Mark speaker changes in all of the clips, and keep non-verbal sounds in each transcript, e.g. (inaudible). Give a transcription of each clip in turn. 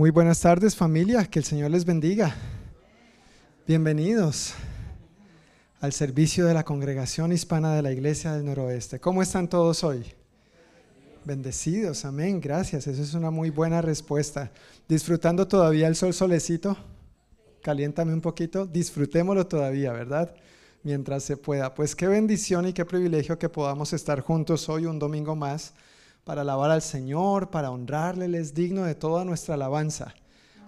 Speaker 1: Muy buenas tardes familia, que el Señor les bendiga. Bienvenidos al servicio de la Congregación Hispana de la Iglesia del Noroeste. ¿Cómo están todos hoy? Bendecidos, amén, gracias. Eso es una muy buena respuesta. ¿Disfrutando todavía el sol solecito? Caliéntame un poquito. Disfrutémoslo todavía, ¿verdad? Mientras se pueda. Pues qué bendición y qué privilegio que podamos estar juntos hoy un domingo más para alabar al Señor, para honrarle. Él es digno de toda nuestra alabanza,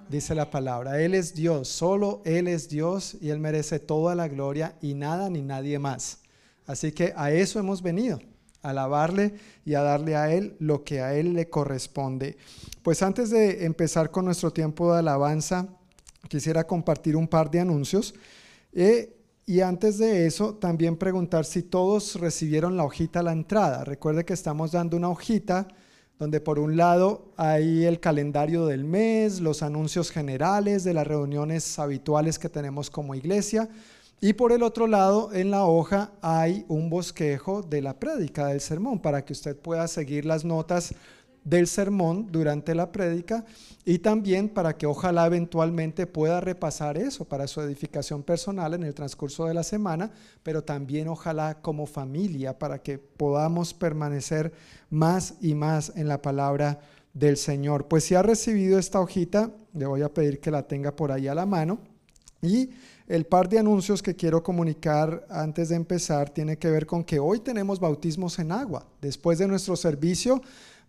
Speaker 1: dice la palabra. Él es Dios, solo Él es Dios y Él merece toda la gloria y nada ni nadie más. Así que a eso hemos venido, a alabarle y a darle a Él lo que a Él le corresponde. Pues antes de empezar con nuestro tiempo de alabanza, quisiera compartir un par de anuncios. Eh, y antes de eso, también preguntar si todos recibieron la hojita a la entrada. Recuerde que estamos dando una hojita donde por un lado hay el calendario del mes, los anuncios generales de las reuniones habituales que tenemos como iglesia. Y por el otro lado, en la hoja hay un bosquejo de la prédica del sermón para que usted pueda seguir las notas del sermón durante la prédica y también para que ojalá eventualmente pueda repasar eso para su edificación personal en el transcurso de la semana, pero también ojalá como familia para que podamos permanecer más y más en la palabra del Señor. Pues si ha recibido esta hojita, le voy a pedir que la tenga por ahí a la mano y el par de anuncios que quiero comunicar antes de empezar tiene que ver con que hoy tenemos bautismos en agua. Después de nuestro servicio,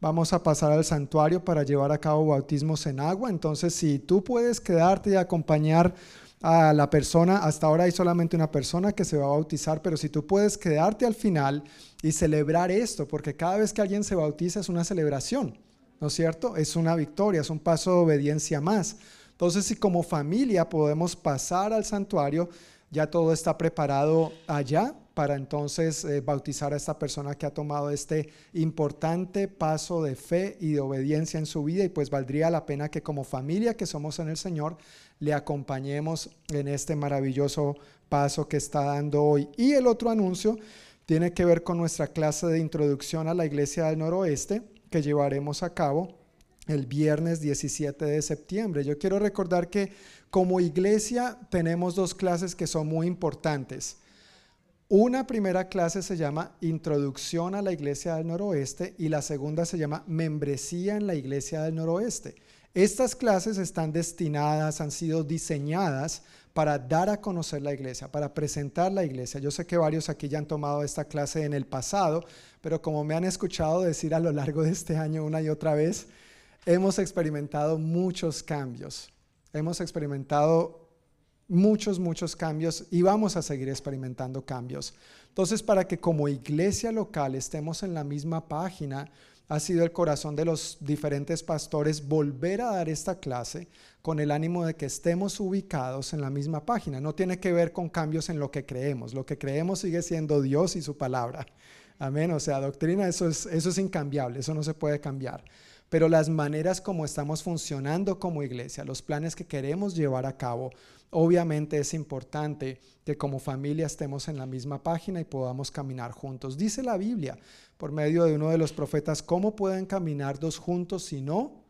Speaker 1: vamos a pasar al santuario para llevar a cabo bautismos en agua. Entonces, si tú puedes quedarte y acompañar a la persona, hasta ahora hay solamente una persona que se va a bautizar, pero si tú puedes quedarte al final y celebrar esto, porque cada vez que alguien se bautiza es una celebración, ¿no es cierto? Es una victoria, es un paso de obediencia más. Entonces, si como familia podemos pasar al santuario, ya todo está preparado allá para entonces eh, bautizar a esta persona que ha tomado este importante paso de fe y de obediencia en su vida y pues valdría la pena que como familia que somos en el Señor le acompañemos en este maravilloso paso que está dando hoy. Y el otro anuncio tiene que ver con nuestra clase de introducción a la Iglesia del Noroeste que llevaremos a cabo el viernes 17 de septiembre. Yo quiero recordar que como iglesia tenemos dos clases que son muy importantes. Una primera clase se llama Introducción a la Iglesia del Noroeste y la segunda se llama Membresía en la Iglesia del Noroeste. Estas clases están destinadas, han sido diseñadas para dar a conocer la iglesia, para presentar la iglesia. Yo sé que varios aquí ya han tomado esta clase en el pasado, pero como me han escuchado decir a lo largo de este año una y otra vez, hemos experimentado muchos cambios. Hemos experimentado muchos, muchos cambios y vamos a seguir experimentando cambios. Entonces, para que como iglesia local estemos en la misma página, ha sido el corazón de los diferentes pastores volver a dar esta clase con el ánimo de que estemos ubicados en la misma página. No tiene que ver con cambios en lo que creemos. Lo que creemos sigue siendo Dios y su palabra. Amén. O sea, doctrina, eso es, eso es incambiable, eso no se puede cambiar pero las maneras como estamos funcionando como iglesia, los planes que queremos llevar a cabo, obviamente es importante que como familia estemos en la misma página y podamos caminar juntos. Dice la Biblia, por medio de uno de los profetas, ¿cómo pueden caminar dos juntos si no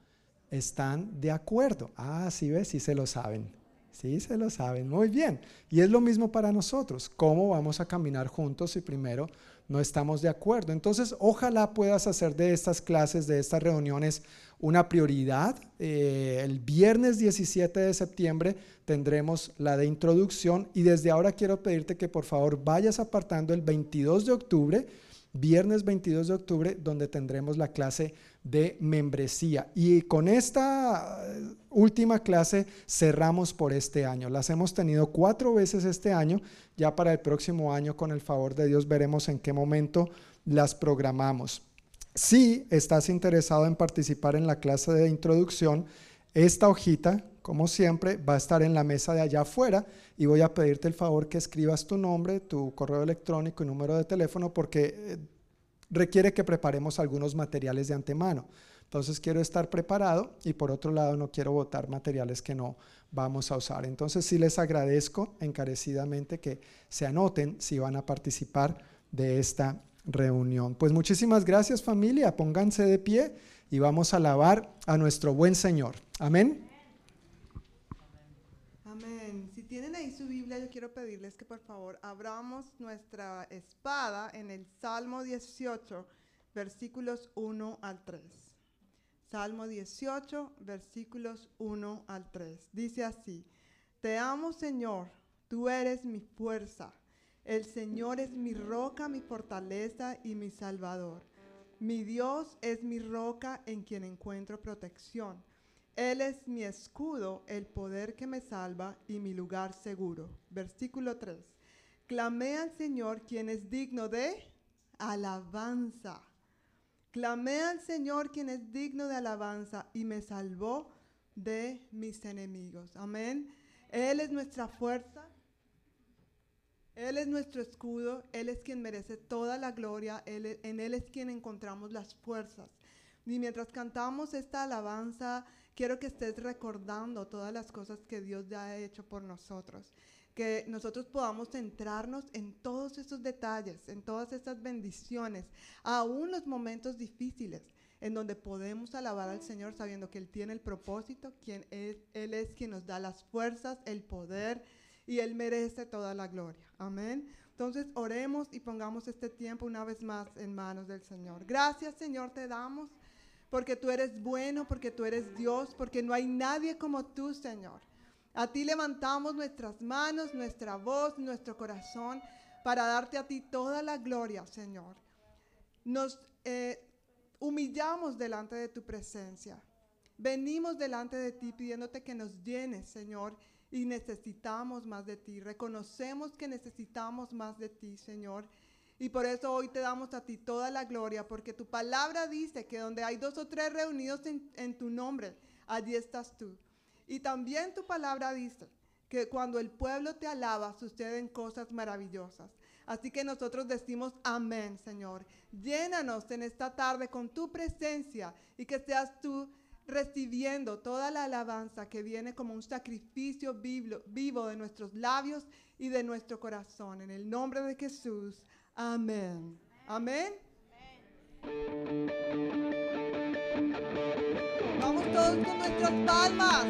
Speaker 1: están de acuerdo? Ah, sí ves, sí se lo saben. Sí, se lo saben. Muy bien. Y es lo mismo para nosotros. ¿Cómo vamos a caminar juntos si primero no estamos de acuerdo. Entonces, ojalá puedas hacer de estas clases, de estas reuniones, una prioridad. Eh, el viernes 17 de septiembre tendremos la de introducción y desde ahora quiero pedirte que por favor vayas apartando el 22 de octubre, viernes 22 de octubre, donde tendremos la clase de membresía. Y con esta eh, última clase cerramos por este año. Las hemos tenido cuatro veces este año. Ya para el próximo año, con el favor de Dios, veremos en qué momento las programamos. Si estás interesado en participar en la clase de introducción, esta hojita, como siempre, va a estar en la mesa de allá afuera y voy a pedirte el favor que escribas tu nombre, tu correo electrónico y número de teléfono porque eh, requiere que preparemos algunos materiales de antemano. Entonces quiero estar preparado y por otro lado no quiero votar materiales que no vamos a usar. Entonces sí les agradezco encarecidamente que se anoten si van a participar de esta reunión. Pues muchísimas gracias familia, pónganse de pie y vamos a alabar a nuestro buen Señor. Amén.
Speaker 2: Si tienen ahí su Yo quiero pedirles que por favor abramos nuestra espada en el Salmo 18, versículos 1 al 3. Salmo 18, versículos 1 al 3. Dice así, Te amo Señor, tú eres mi fuerza. El Señor es mi roca, mi fortaleza y mi salvador. Mi Dios es mi roca en quien encuentro protección. Él es mi escudo, el poder que me salva y mi lugar seguro. Versículo 3. Clamé al Señor quien es digno de alabanza. Clamé al Señor quien es digno de alabanza y me salvó de mis enemigos. Amén. Él es nuestra fuerza. Él es nuestro escudo. Él es quien merece toda la gloria. Él, en Él es quien encontramos las fuerzas. Y mientras cantamos esta alabanza, quiero que estés recordando todas las cosas que Dios ya ha hecho por nosotros. Que nosotros podamos centrarnos en todos esos detalles, en todas estas bendiciones, aún los momentos difíciles, en donde podemos alabar al Señor sabiendo que Él tiene el propósito, quien es, Él es quien nos da las fuerzas, el poder y Él merece toda la gloria. Amén. Entonces oremos y pongamos este tiempo una vez más en manos del Señor. Gracias Señor te damos porque tú eres bueno, porque tú eres Dios, porque no hay nadie como tú, Señor. A ti levantamos nuestras manos, nuestra voz, nuestro corazón, para darte a ti toda la gloria, Señor. Nos eh, humillamos delante de tu presencia. Venimos delante de ti pidiéndote que nos llenes, Señor, y necesitamos más de ti. Reconocemos que necesitamos más de ti, Señor. Y por eso hoy te damos a ti toda la gloria, porque tu palabra dice que donde hay dos o tres reunidos en, tu nombre, allí estás tú. Y también tu palabra dice que cuando el pueblo te alaba, suceden cosas maravillosas. Así que nosotros decimos amén, Señor. Llénanos en esta tarde con tu presencia y que seas tú recibiendo toda la alabanza que viene como un sacrificio vivo de nuestros labios y de nuestro corazón. En el nombre de Jesús. Amén. Amén. Vamos todos con nuestras palmas.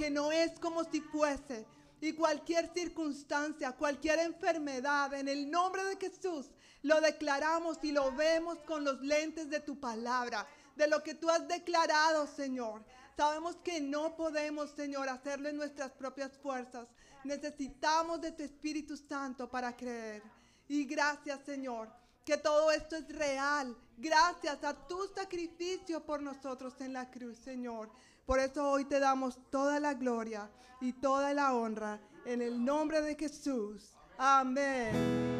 Speaker 3: Que no es como si fuese. Y cualquier circunstancia, cualquier enfermedad, en el nombre de Jesús, lo declaramos y lo vemos con los lentes de tu palabra, de lo que tú has declarado, Señor. Sabemos que no podemos, Señor, hacerlo en nuestras propias fuerzas. Necesitamos de tu Espíritu Santo para creer. Y gracias, Señor, que todo esto es real. Gracias a tu sacrificio por nosotros en la cruz, Señor. Por eso hoy te damos toda la gloria y toda la honra en el nombre de Jesús. Amén.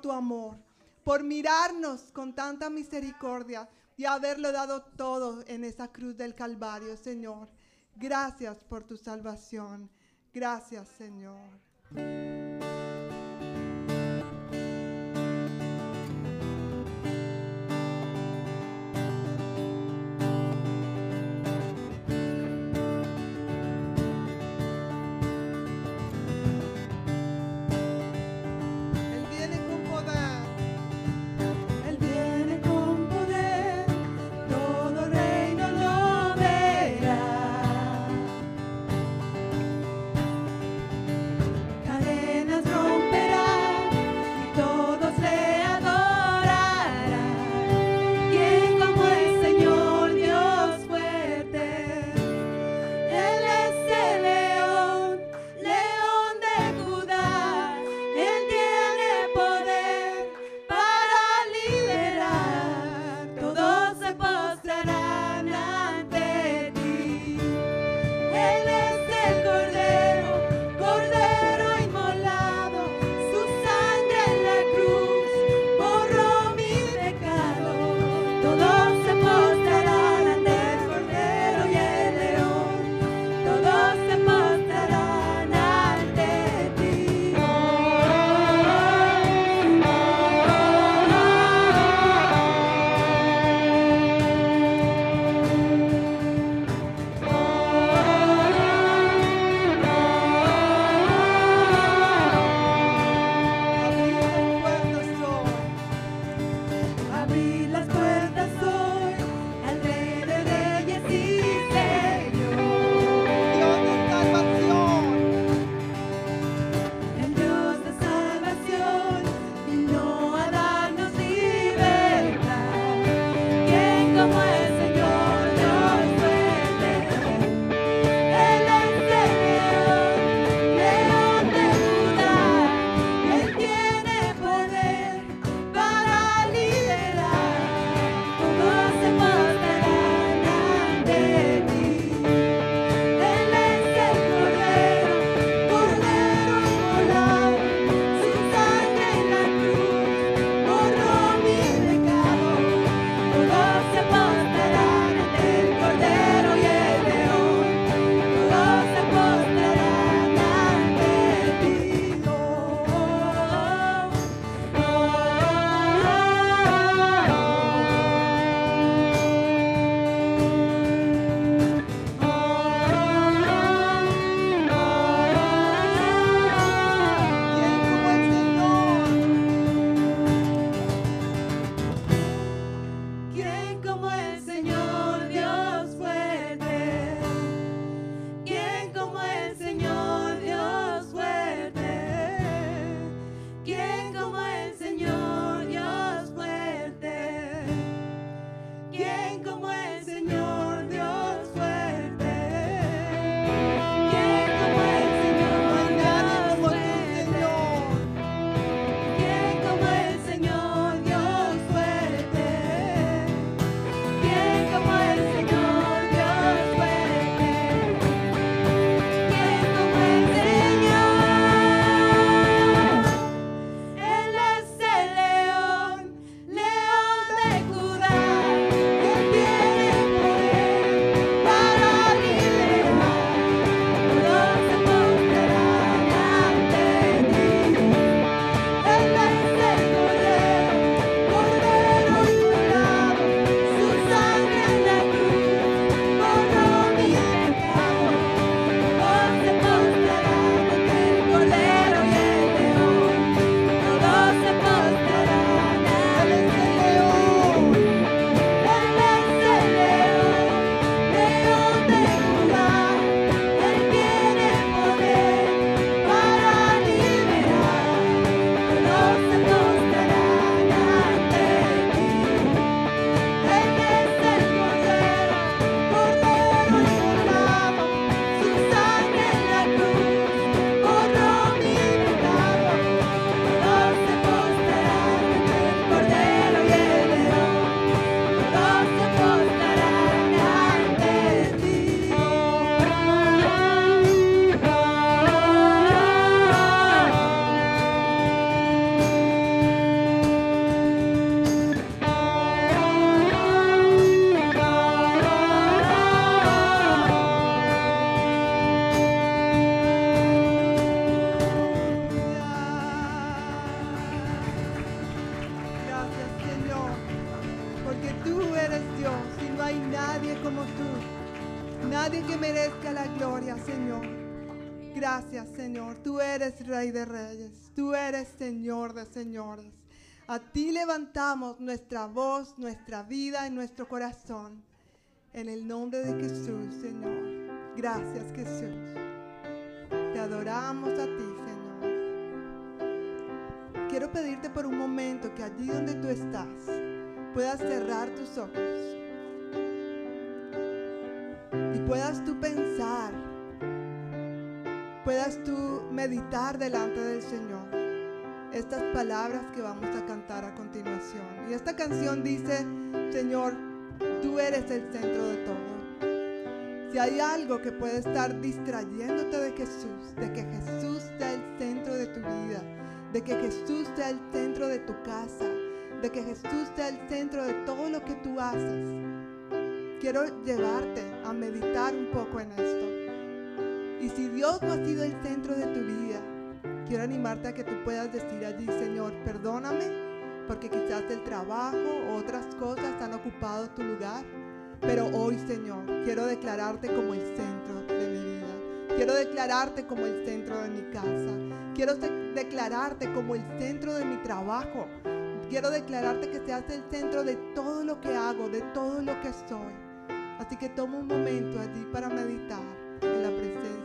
Speaker 3: Tu amor, por mirarnos con tanta misericordia y haberlo dado todo en esa cruz del Calvario, Señor. Gracias por tu salvación. Gracias, Señor.
Speaker 2: Rey de Reyes. Tú eres Señor de Señores. A ti levantamos nuestra voz, nuestra vida y nuestro corazón. En el nombre de Jesús, Señor. Gracias, Jesús. Te adoramos a ti, Señor. Quiero pedirte por un momento que allí donde tú estás puedas cerrar tus ojos y puedas tú pensar, puedas tú meditar delante del Señor estas palabras que vamos a cantar a continuación. Y esta canción dice, Señor, tú eres el centro de todo. Si hay algo que puede estar distrayéndote de Jesús, de que Jesús sea el centro de tu vida, de que Jesús sea el centro de tu casa, de que Jesús sea el centro de todo lo que tú haces, quiero llevarte a meditar un poco en esto. Y si Dios no ha sido el centro de tu vida, quiero animarte a que tú puedas decir allí, Señor, perdóname, porque quizás el trabajo o otras cosas han ocupado tu lugar. Pero hoy, Señor, quiero declararte como el centro de mi vida. Quiero declararte como el centro de mi casa. Quiero de- declararte como el centro de mi trabajo. Quiero declararte que seas el centro de todo lo que hago, de todo lo que soy. Así que toma un momento allí para meditar en la presencia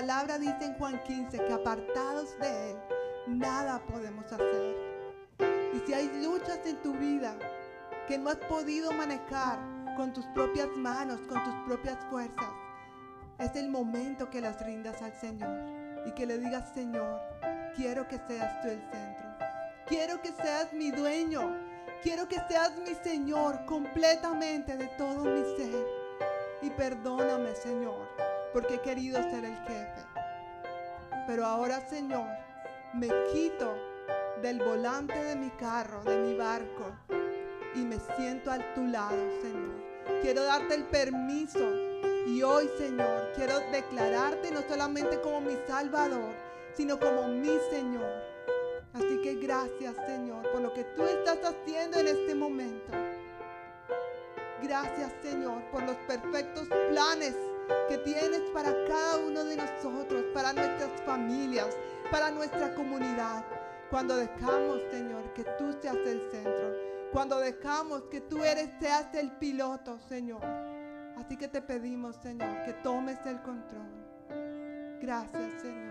Speaker 2: palabra dice en Juan 15 que apartados de Él, nada podemos hacer. Y si hay luchas en tu vida que no has podido manejar con tus propias manos, con tus propias fuerzas, es el momento que las rindas al Señor y que le digas, Señor, quiero que seas tú el centro. Quiero que seas mi dueño. Quiero que seas mi Señor completamente de todo mi ser. Y perdóname, Señor, porque he querido ser el jefe. Pero ahora, Señor, me quito del volante de mi carro, de mi barco, y me siento a tu lado, Señor. Quiero darte el permiso. Y hoy, Señor, quiero declararte no solamente como mi Salvador, sino como mi Señor. Así que gracias, Señor, por lo que tú estás haciendo en este momento. Gracias, Señor, por los perfectos planes que tienes para cada uno de nosotros, para nuestras familias, para nuestra comunidad. Cuando dejamos, Señor, que tú seas el centro. Cuando dejamos que tú eres, seas el piloto, Señor. Así que te pedimos, Señor, que tomes el control. Gracias, Señor.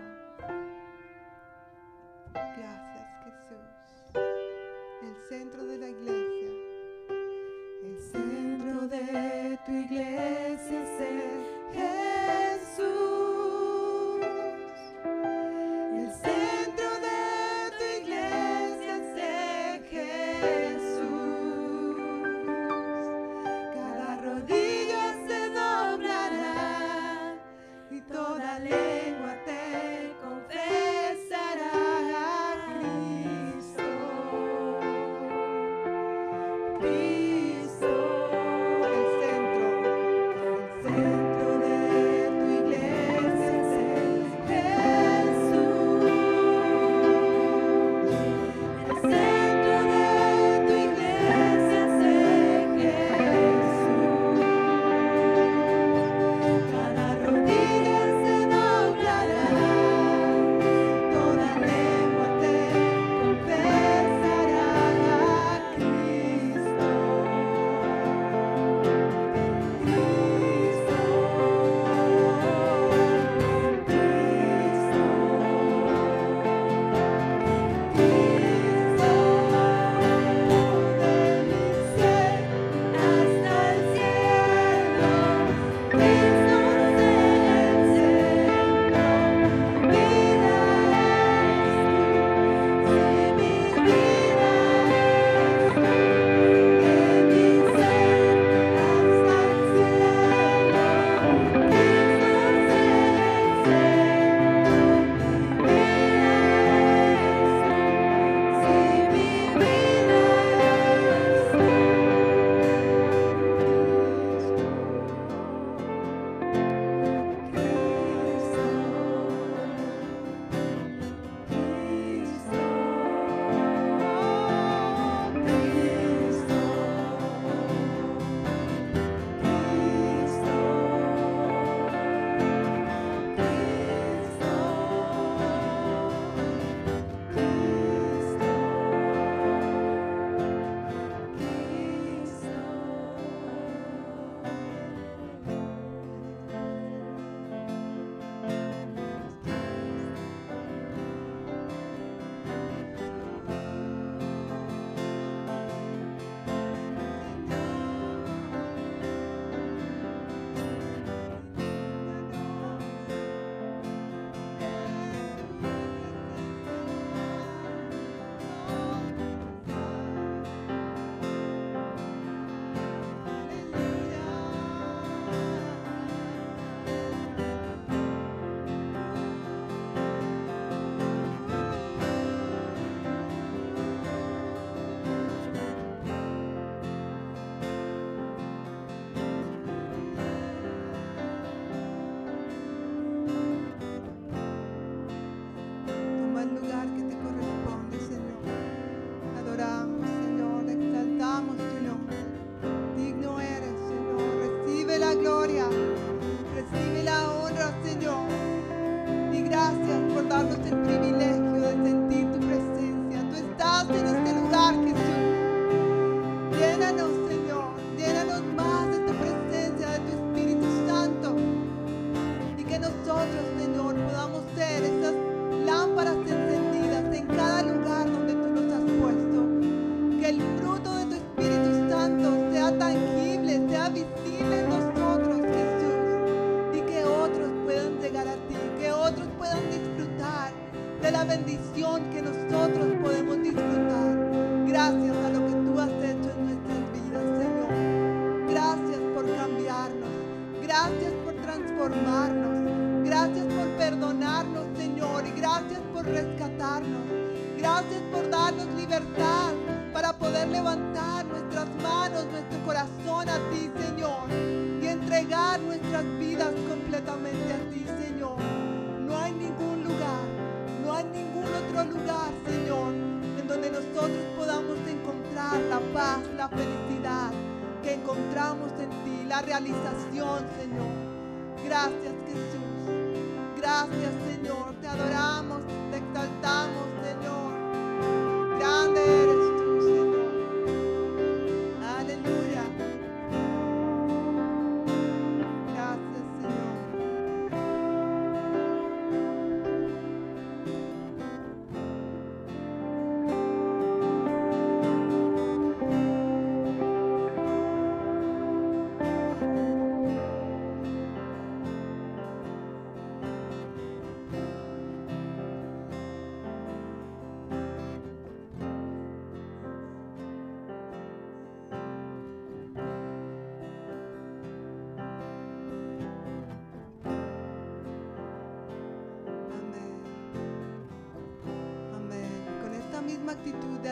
Speaker 2: Gracias, Jesús. El centro de la iglesia.
Speaker 3: El centro de tu iglesia es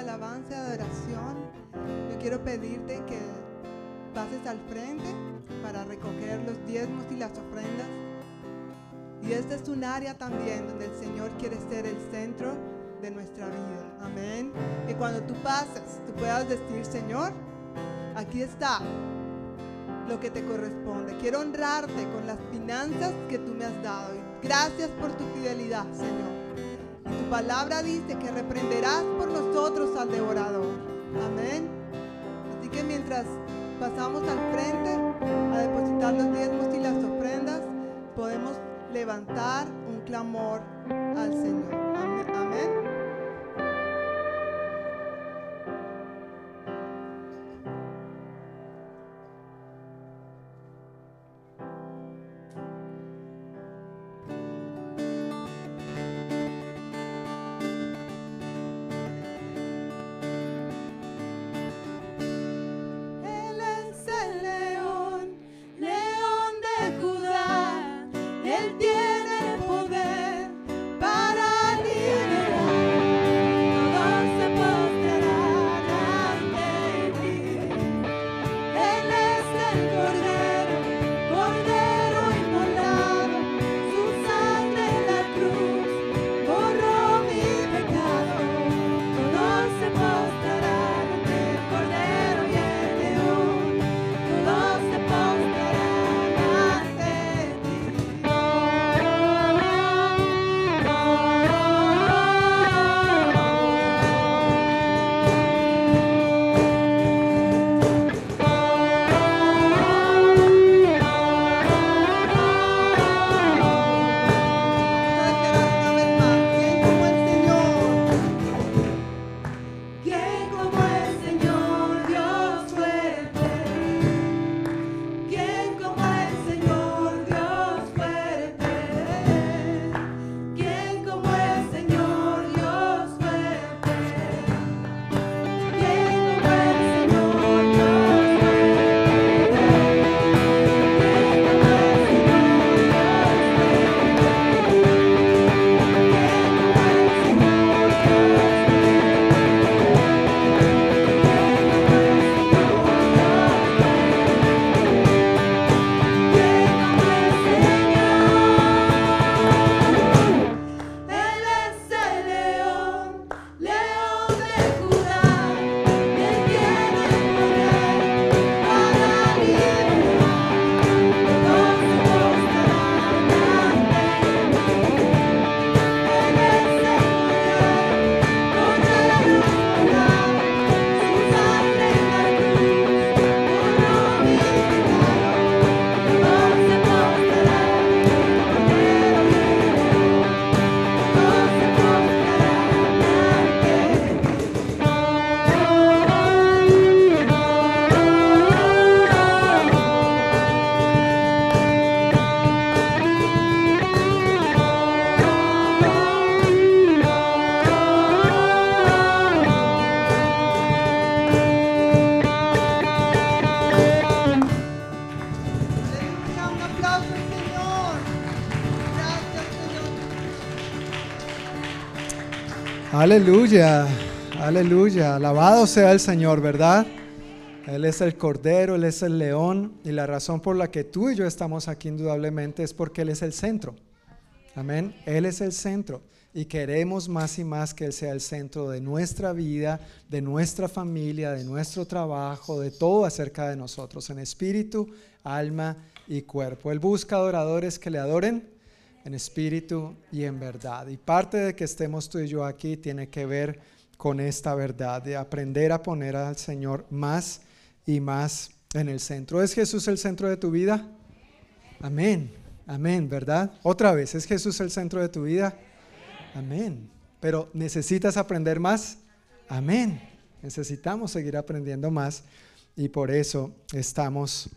Speaker 2: alabanza y adoración, yo quiero pedirte que pases al frente para recoger los diezmos y las ofrendas. Y esta es un área también donde el Señor quiere ser el centro de nuestra vida. Amén. Que cuando tú pases, tú puedas decir, Señor, aquí está lo que te corresponde. Quiero honrarte con las finanzas que tú me has dado. Gracias por tu fidelidad, Señor. Y tu palabra dice que reprenderás por nosotros al devorador. Amén. Así que mientras pasamos al frente a depositar los diezmos y las ofrendas, podemos levantar un clamor al Señor. Amén. Amén.
Speaker 1: Aleluya, aleluya. Alabado sea el Señor, ¿verdad? Él es el Cordero, Él es el León y la razón por la que tú y yo estamos aquí indudablemente es porque Él es el centro. Amén. Él es el centro y queremos más y más que Él sea el centro de nuestra vida, de nuestra familia, de nuestro trabajo, de todo acerca de nosotros, en espíritu, alma y cuerpo. Él busca adoradores que le adoren en espíritu y en verdad. Y parte de que estemos tú y yo aquí tiene que ver con esta verdad, de aprender a poner al Señor más y más en el centro. ¿Es Jesús el centro de tu vida? Amén, amén, ¿verdad? Otra vez, ¿es Jesús el centro de tu vida? Amén. Pero ¿necesitas aprender más? Amén. Necesitamos seguir aprendiendo más y por eso estamos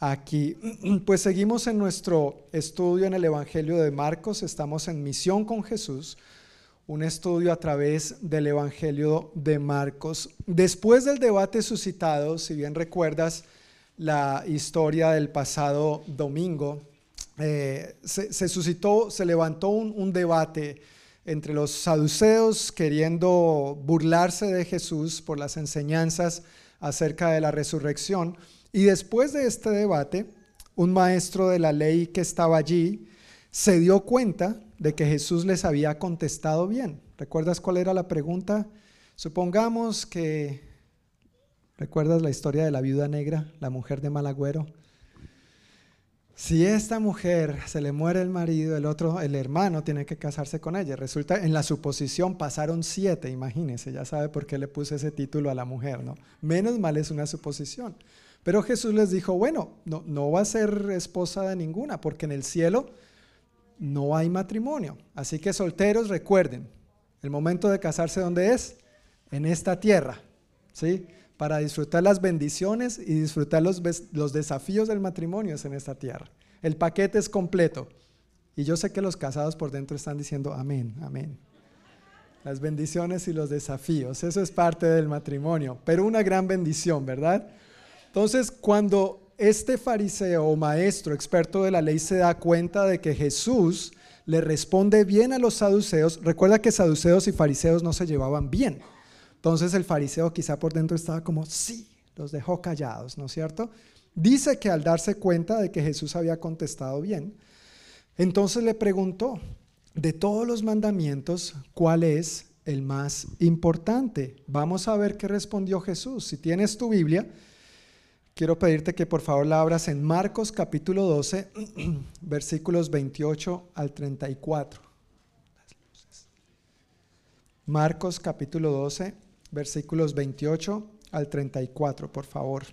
Speaker 1: aquí. (clears throat) Pues seguimos en nuestro estudio en el Evangelio de Marcos, estamos en Misión con Jesús, un estudio a través del Evangelio de Marcos. Después del debate suscitado, si bien recuerdas la historia del pasado domingo, eh, se, suscitó, se levantó un, un debate entre los saduceos queriendo burlarse de Jesús por las enseñanzas acerca de la resurrección y después de este debate, un maestro de la ley que estaba allí se dio cuenta de que Jesús les había contestado bien. ¿Recuerdas cuál era la pregunta? Supongamos que, ¿recuerdas la historia de la viuda negra, la mujer de Malagüero? Si esta mujer se le muere el marido, el otro, el hermano, tiene que casarse con ella. Resulta, en la suposición pasaron siete, imagínense, ya sabe por qué le puse ese título a la mujer, ¿no? Menos mal es una suposición. Pero Jesús les dijo, bueno, no, va a ser esposa de ninguna, porque en el cielo no hay matrimonio. Así que solteros, recuerden, el momento de casarse, ¿dónde es? En esta tierra, ¿sí? Para disfrutar las bendiciones y disfrutar los desafíos del matrimonio es en esta tierra. El paquete es completo. Y yo sé que los casados por dentro están diciendo, amén, amén. Las bendiciones y los desafíos, eso es parte del matrimonio, pero una gran bendición, ¿verdad? Entonces, cuando este fariseo o maestro experto de la ley se da cuenta de que Jesús le responde bien a los saduceos, recuerda que saduceos y fariseos no se llevaban bien. Entonces el fariseo quizá por dentro estaba como, sí, los dejó callados, ¿no es cierto? Dice que al darse cuenta de que Jesús había contestado bien, entonces le preguntó, de todos los mandamientos, ¿cuál es el más importante? Vamos a ver qué respondió Jesús. Si tienes tu Biblia, quiero pedirte que por favor la abras en Marcos capítulo 12, (clears throat) versículos 28 al 34. Marcos capítulo 12, versículos 28 al 34, por favor.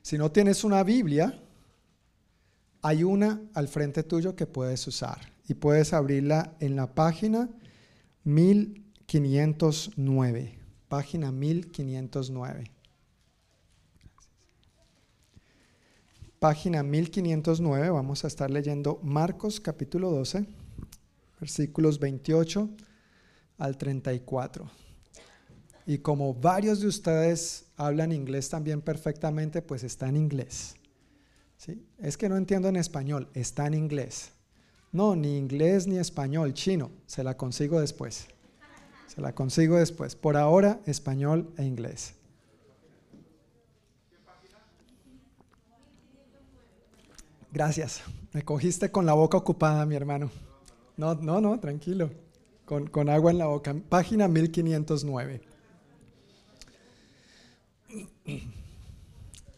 Speaker 1: Si no tienes una Biblia, hay una al frente tuyo que puedes usar y puedes abrirla en la página 1509. Página 1509. Página 1509 vamos a estar leyendo Marcos capítulo 12, versículos 28 al 34. Y como varios de ustedes hablan inglés también perfectamente, pues está en inglés. ¿Sí? Es que no entiendo en español, está en inglés. No, ni inglés ni español, chino, se la consigo después. Se la consigo después. Por ahora, español e inglés. Gracias. Me cogiste con la boca ocupada, mi hermano. No, no, no, tranquilo. Con, agua en la boca. Página 1509.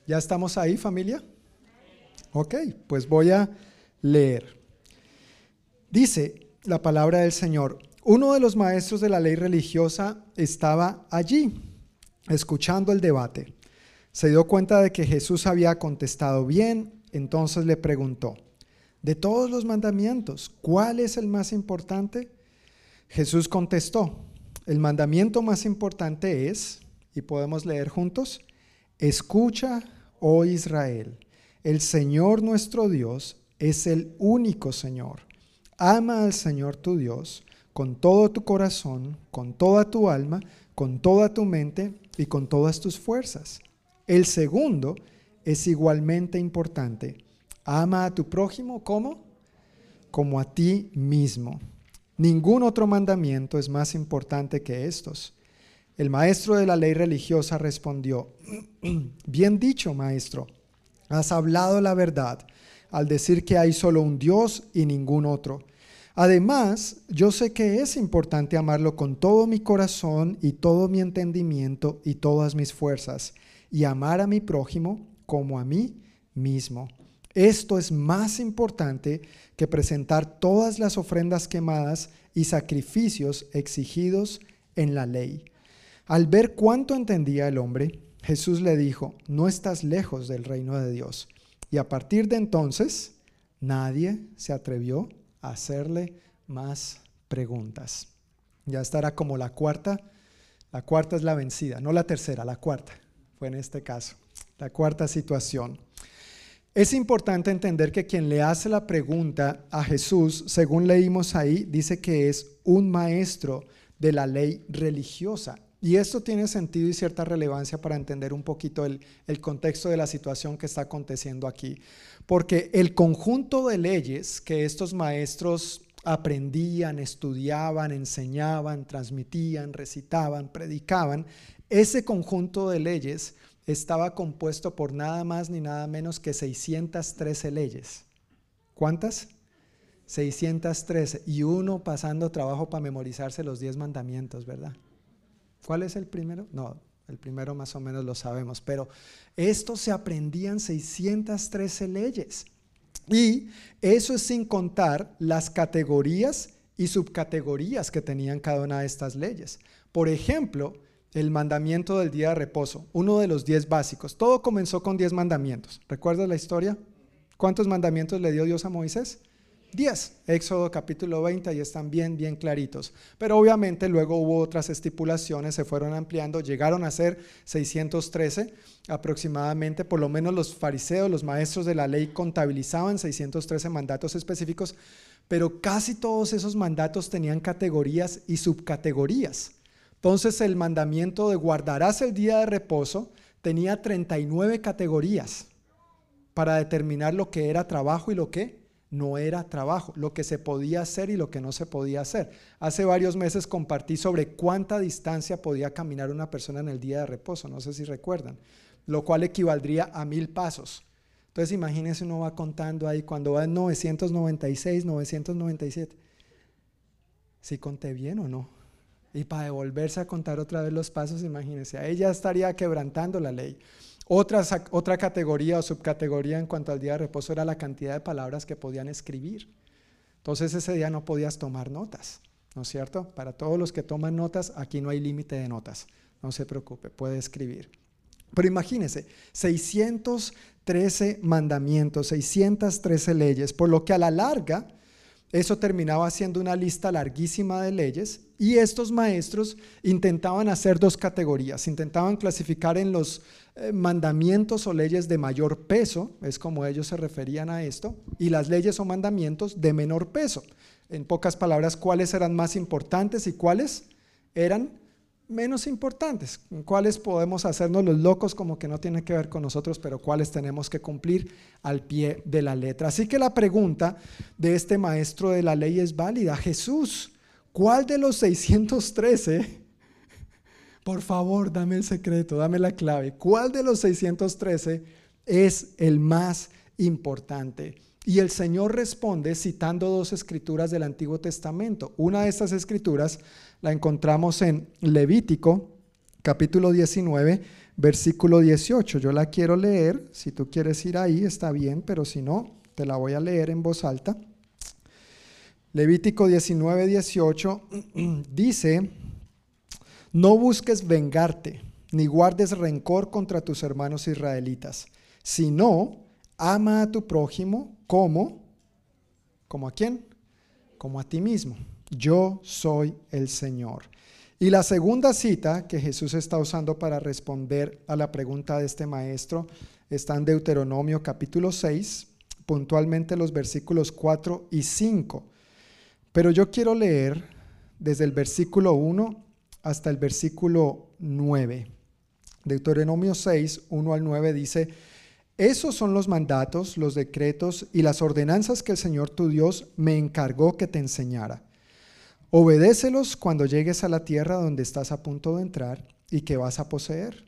Speaker 1: ¿Ya estamos ahí, familia? Ok, pues voy a leer. Dice la palabra del Señor, uno de los maestros de la ley religiosa estaba allí, escuchando el debate. Se dio cuenta de que Jesús había contestado bien entonces le preguntó, de todos los mandamientos, ¿cuál es el más importante? Jesús contestó, el mandamiento más importante es, y podemos leer juntos, escucha, oh Israel, el Señor nuestro Dios es el único Señor. Ama al Señor tu Dios con todo tu corazón, con toda tu alma, con toda tu mente y con todas tus fuerzas. El segundo es igualmente importante. Ama a tu prójimo como como a ti mismo. Ningún otro mandamiento es más importante que estos. El maestro de la ley religiosa respondió, (clears throat) bien dicho, maestro, has hablado la verdad al decir que hay solo un Dios y ningún otro. Además, yo sé que es importante amarlo con todo mi corazón y todo mi entendimiento y todas mis fuerzas, y amar a mi prójimo como a mí mismo. Esto es más importante que presentar todas las ofrendas quemadas y sacrificios exigidos en la ley. Al ver cuánto entendía el hombre, Jesús le dijo, no estás lejos del reino de Dios. Y a partir de entonces, nadie se atrevió a hacerle más preguntas. Ya estará como la cuarta. La cuarta es la vencida, no la tercera, la cuarta. Fue en este caso. La cuarta situación. Es importante entender que quien le hace la pregunta a Jesús, según leímos ahí, dice que es un maestro de la ley religiosa. Y esto tiene sentido y cierta relevancia para entender un poquito el, contexto de la situación que está aconteciendo aquí. Porque el conjunto de leyes que estos maestros aprendían, estudiaban, enseñaban, transmitían, recitaban, predicaban, ese conjunto de leyes estaba compuesto por nada más ni nada menos que 613 leyes. ¿Cuántas? 613. Y uno pasando trabajo para memorizarse los 10 mandamientos, ¿verdad? ¿Cuál es el primero? No, el primero más o menos lo sabemos, pero estos se aprendían 613 leyes. Y eso es sin contar las categorías y subcategorías que tenían cada una de estas leyes. Por ejemplo, el mandamiento del día de reposo, uno de los diez básicos. Todo comenzó con diez mandamientos. ¿Recuerdas la historia? ¿Cuántos mandamientos le dio Dios a Moisés? Diez. Éxodo capítulo 20 y están bien, bien claritos. Pero obviamente luego hubo otras estipulaciones, se fueron ampliando, llegaron a ser 613 aproximadamente. Por lo menos los fariseos, los maestros de la ley contabilizaban 613 mandatos específicos, pero casi todos esos mandatos tenían categorías y subcategorías. Entonces el mandamiento de guardarás el día de reposo tenía 39 categorías para determinar lo que era trabajo y lo que no era trabajo, lo que se podía hacer y lo que no se podía hacer. Hace varios meses compartí sobre cuánta distancia podía caminar una persona en el día de reposo, no sé si recuerdan, lo cual equivaldría a mil pasos. Entonces imagínense uno va contando ahí cuando va en 996, 997. ¿Si conté bien o no? Y para devolverse a contar otra vez los pasos, imagínense, ahí ya estaría quebrantando la ley. Otra, otra categoría o subcategoría en cuanto al día de reposo era la cantidad de palabras que podían escribir. Entonces ese día no podías tomar notas, ¿no es cierto? Para todos los que toman notas, aquí no hay límite de notas, no se preocupe, puede escribir. Pero imagínense, 613 mandamientos, 613 leyes, por lo que a la larga eso terminaba siendo una lista larguísima de leyes y estos maestros intentaban hacer dos categorías, intentaban clasificar en los eh, mandamientos o leyes de mayor peso, es como ellos se referían a esto, y las leyes o mandamientos de menor peso. En pocas palabras, cuáles eran más importantes y cuáles eran menos importantes, cuáles podemos hacernos los locos como que no tiene que ver con nosotros, pero cuáles tenemos que cumplir al pie de la letra. Así que la pregunta de este maestro de la ley es válida. Jesús, ¿cuál de los 613? Por favor, dame el secreto, dame la clave. ¿Cuál de los 613 es el más importante? Y el Señor responde citando dos escrituras del Antiguo Testamento. Una de estas escrituras la encontramos en Levítico, capítulo 19, versículo 18. Yo la quiero leer, si tú quieres ir ahí está bien, pero si no, te la voy a leer en voz alta. Levítico 19, 18 (clears throat) dice, no busques vengarte, ni guardes rencor contra tus hermanos israelitas, sino ama a tu prójimo como, como a quién? Como a ti mismo. Yo soy el Señor. Y la segunda cita que Jesús está usando para responder a la pregunta de este maestro está en Deuteronomio capítulo 6, puntualmente los versículos 4 y 5. Pero yo quiero leer desde el versículo 1 hasta el versículo 9. Deuteronomio 6, 1 al 9 dice, esos son los mandatos, los decretos y las ordenanzas que el Señor tu Dios me encargó que te enseñara. Obedécelos cuando llegues a la tierra donde estás a punto de entrar y que vas a poseer.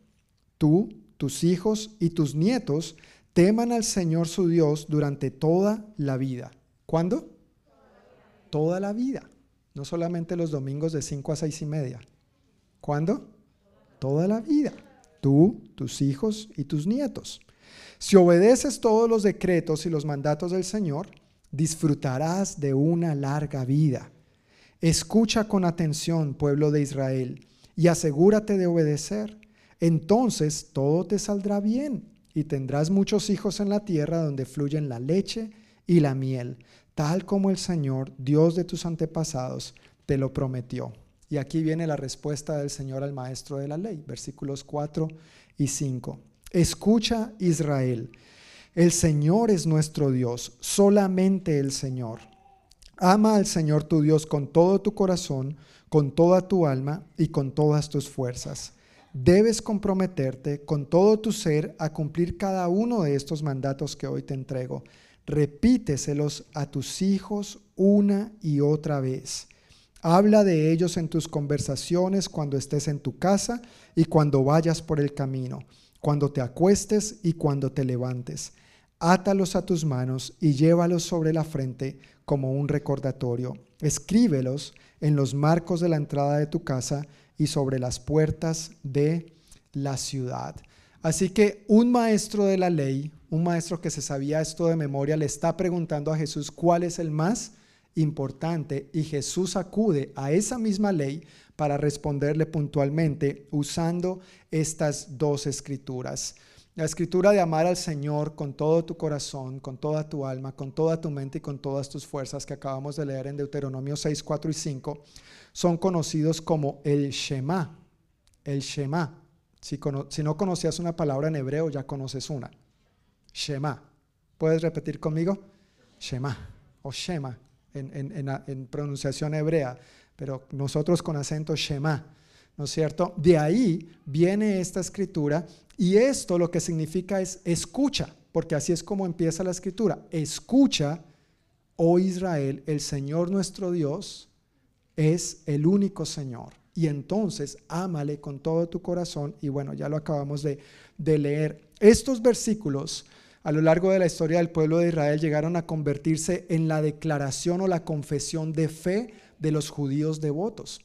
Speaker 1: Tú, tus hijos y tus nietos teman al Señor su Dios durante toda la vida. ¿Cuándo? Toda la vida. No solamente los domingos de 5 a 6 y media. ¿Cuándo? Toda la vida. Tú, tus hijos y tus nietos. Si obedeces todos los decretos y los mandatos del Señor, disfrutarás de una larga vida. Escucha con atención, pueblo de Israel, y asegúrate de obedecer. Entonces todo te saldrá bien y tendrás muchos hijos en la tierra donde fluyen la leche y la miel, tal como el Señor, Dios de tus antepasados, te lo prometió. Y aquí viene la respuesta del Señor al maestro de la ley, versículos 4 y 5. Escucha Israel, el Señor es nuestro Dios, solamente el Señor. Ama al Señor tu Dios con todo tu corazón, con toda tu alma y con todas tus fuerzas. Debes comprometerte con todo tu ser a cumplir cada uno de estos mandatos que hoy te entrego. Repíteselos a tus hijos una y otra vez. Habla de ellos en tus conversaciones cuando estés en tu casa y cuando vayas por el camino, cuando te acuestes y cuando te levantes. Átalos a tus manos y llévalos sobre la frente como un recordatorio. Escríbelos en los marcos de la entrada de tu casa y sobre las puertas de la ciudad. Así que un maestro de la ley, un maestro que se sabía esto de memoria, le está preguntando a Jesús cuál es el más importante y Jesús acude a esa misma ley para responderle puntualmente usando estas dos escrituras. La escritura de amar al Señor con todo tu corazón, con toda tu alma, con toda tu mente y con todas tus fuerzas que acabamos de leer en Deuteronomio 6, 4 y 5, son conocidos como el Shema. El Shema. Si, no conocías una palabra en hebreo, ya conoces una. Shema. ¿Puedes repetir conmigo? Shema o Shema en, en pronunciación hebrea, pero nosotros con acento Shema. ¿no es cierto? De ahí viene esta escritura y esto lo que significa es escucha, porque así es como empieza la escritura. Escucha, oh Israel, el Señor nuestro Dios es el único Señor. Y entonces ámale con todo tu corazón. Y bueno, ya lo acabamos de, de leer. Estos versículos a lo largo de la historia del pueblo de Israel llegaron a convertirse en la declaración o la confesión de fe de los judíos devotos.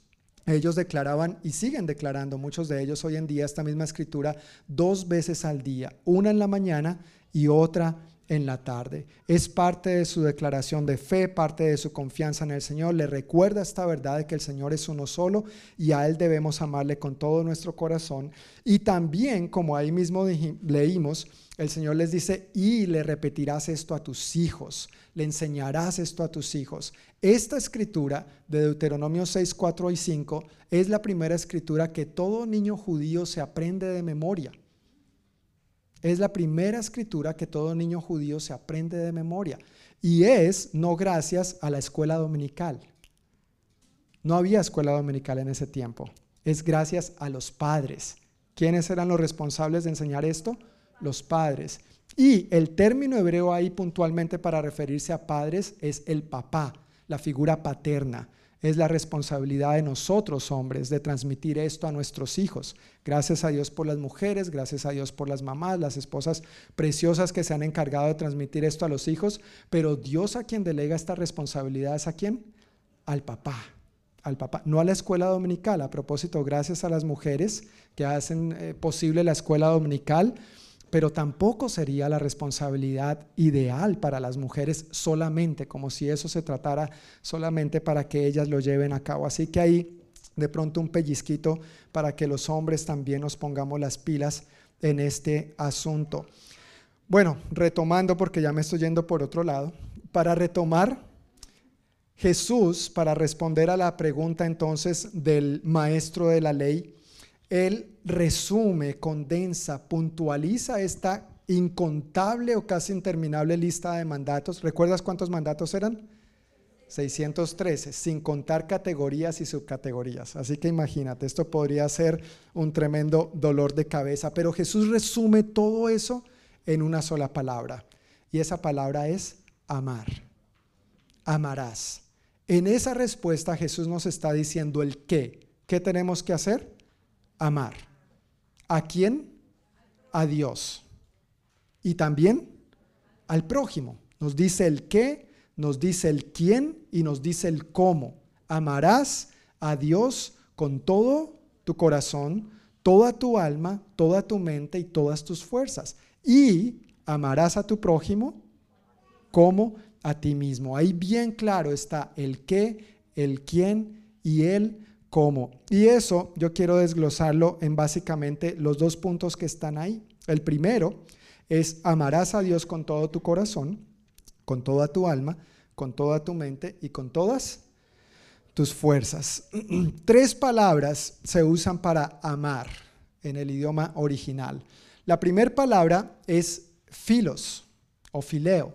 Speaker 1: Ellos declaraban y siguen declarando, muchos de ellos hoy en día, esta misma escritura dos veces al día, una en la mañana y otra en la tarde. Es parte de su declaración de fe, parte de su confianza en el Señor. Le recuerda esta verdad de que el Señor es uno solo y a Él debemos amarle con todo nuestro corazón. Y también, como ahí mismo leímos, el Señor les dice, y le repetirás esto a tus hijos, le enseñarás esto a tus hijos. Esta escritura de Deuteronomio 6, 4 y 5 es la primera escritura que todo niño judío se aprende de memoria. Es la primera escritura que todo niño judío se aprende de memoria. Y es no gracias a la escuela dominical. No había escuela dominical en ese tiempo. Es gracias a los padres. ¿Quiénes eran los responsables de enseñar esto? los padres. Y el término hebreo ahí puntualmente para referirse a padres es el papá, la figura paterna. Es la responsabilidad de nosotros hombres de transmitir esto a nuestros hijos. Gracias a Dios por las mujeres, gracias a Dios por las mamás, las esposas preciosas que se han encargado de transmitir esto a los hijos, pero Dios a quien delega esta responsabilidad es a quién? Al papá, al papá, no a la escuela dominical. A propósito, gracias a las mujeres que hacen eh, posible la escuela dominical pero tampoco sería la responsabilidad ideal para las mujeres solamente, como si eso se tratara solamente para que ellas lo lleven a cabo. Así que ahí de pronto un pellizquito para que los hombres también nos pongamos las pilas en este asunto. Bueno, retomando porque ya me estoy yendo por otro lado, para retomar Jesús, para responder a la pregunta entonces del maestro de la ley, él resume, condensa, puntualiza esta incontable o casi interminable lista de mandatos. ¿Recuerdas cuántos mandatos eran? 613, sin contar categorías y subcategorías. Así que imagínate, esto podría ser un tremendo dolor de cabeza, pero Jesús resume todo eso en una sola palabra. Y esa palabra es amar. Amarás. En esa respuesta Jesús nos está diciendo el qué. ¿Qué tenemos que hacer? Amar. ¿A quién? A Dios. Y también al prójimo. Nos dice el qué, nos dice el quién y nos dice el cómo. Amarás a Dios con todo tu corazón, toda tu alma, toda tu mente y todas tus fuerzas. Y amarás a tu prójimo como a ti mismo. Ahí bien claro está el qué, el quién y el cómo. Y eso yo quiero desglosarlo en básicamente los dos puntos que están ahí. El primero es amarás a Dios con todo tu corazón, con toda tu alma, con toda tu mente y con todas tus fuerzas. (clears throat) Tres palabras se usan para amar en el idioma original. La primera palabra es filos o fileo.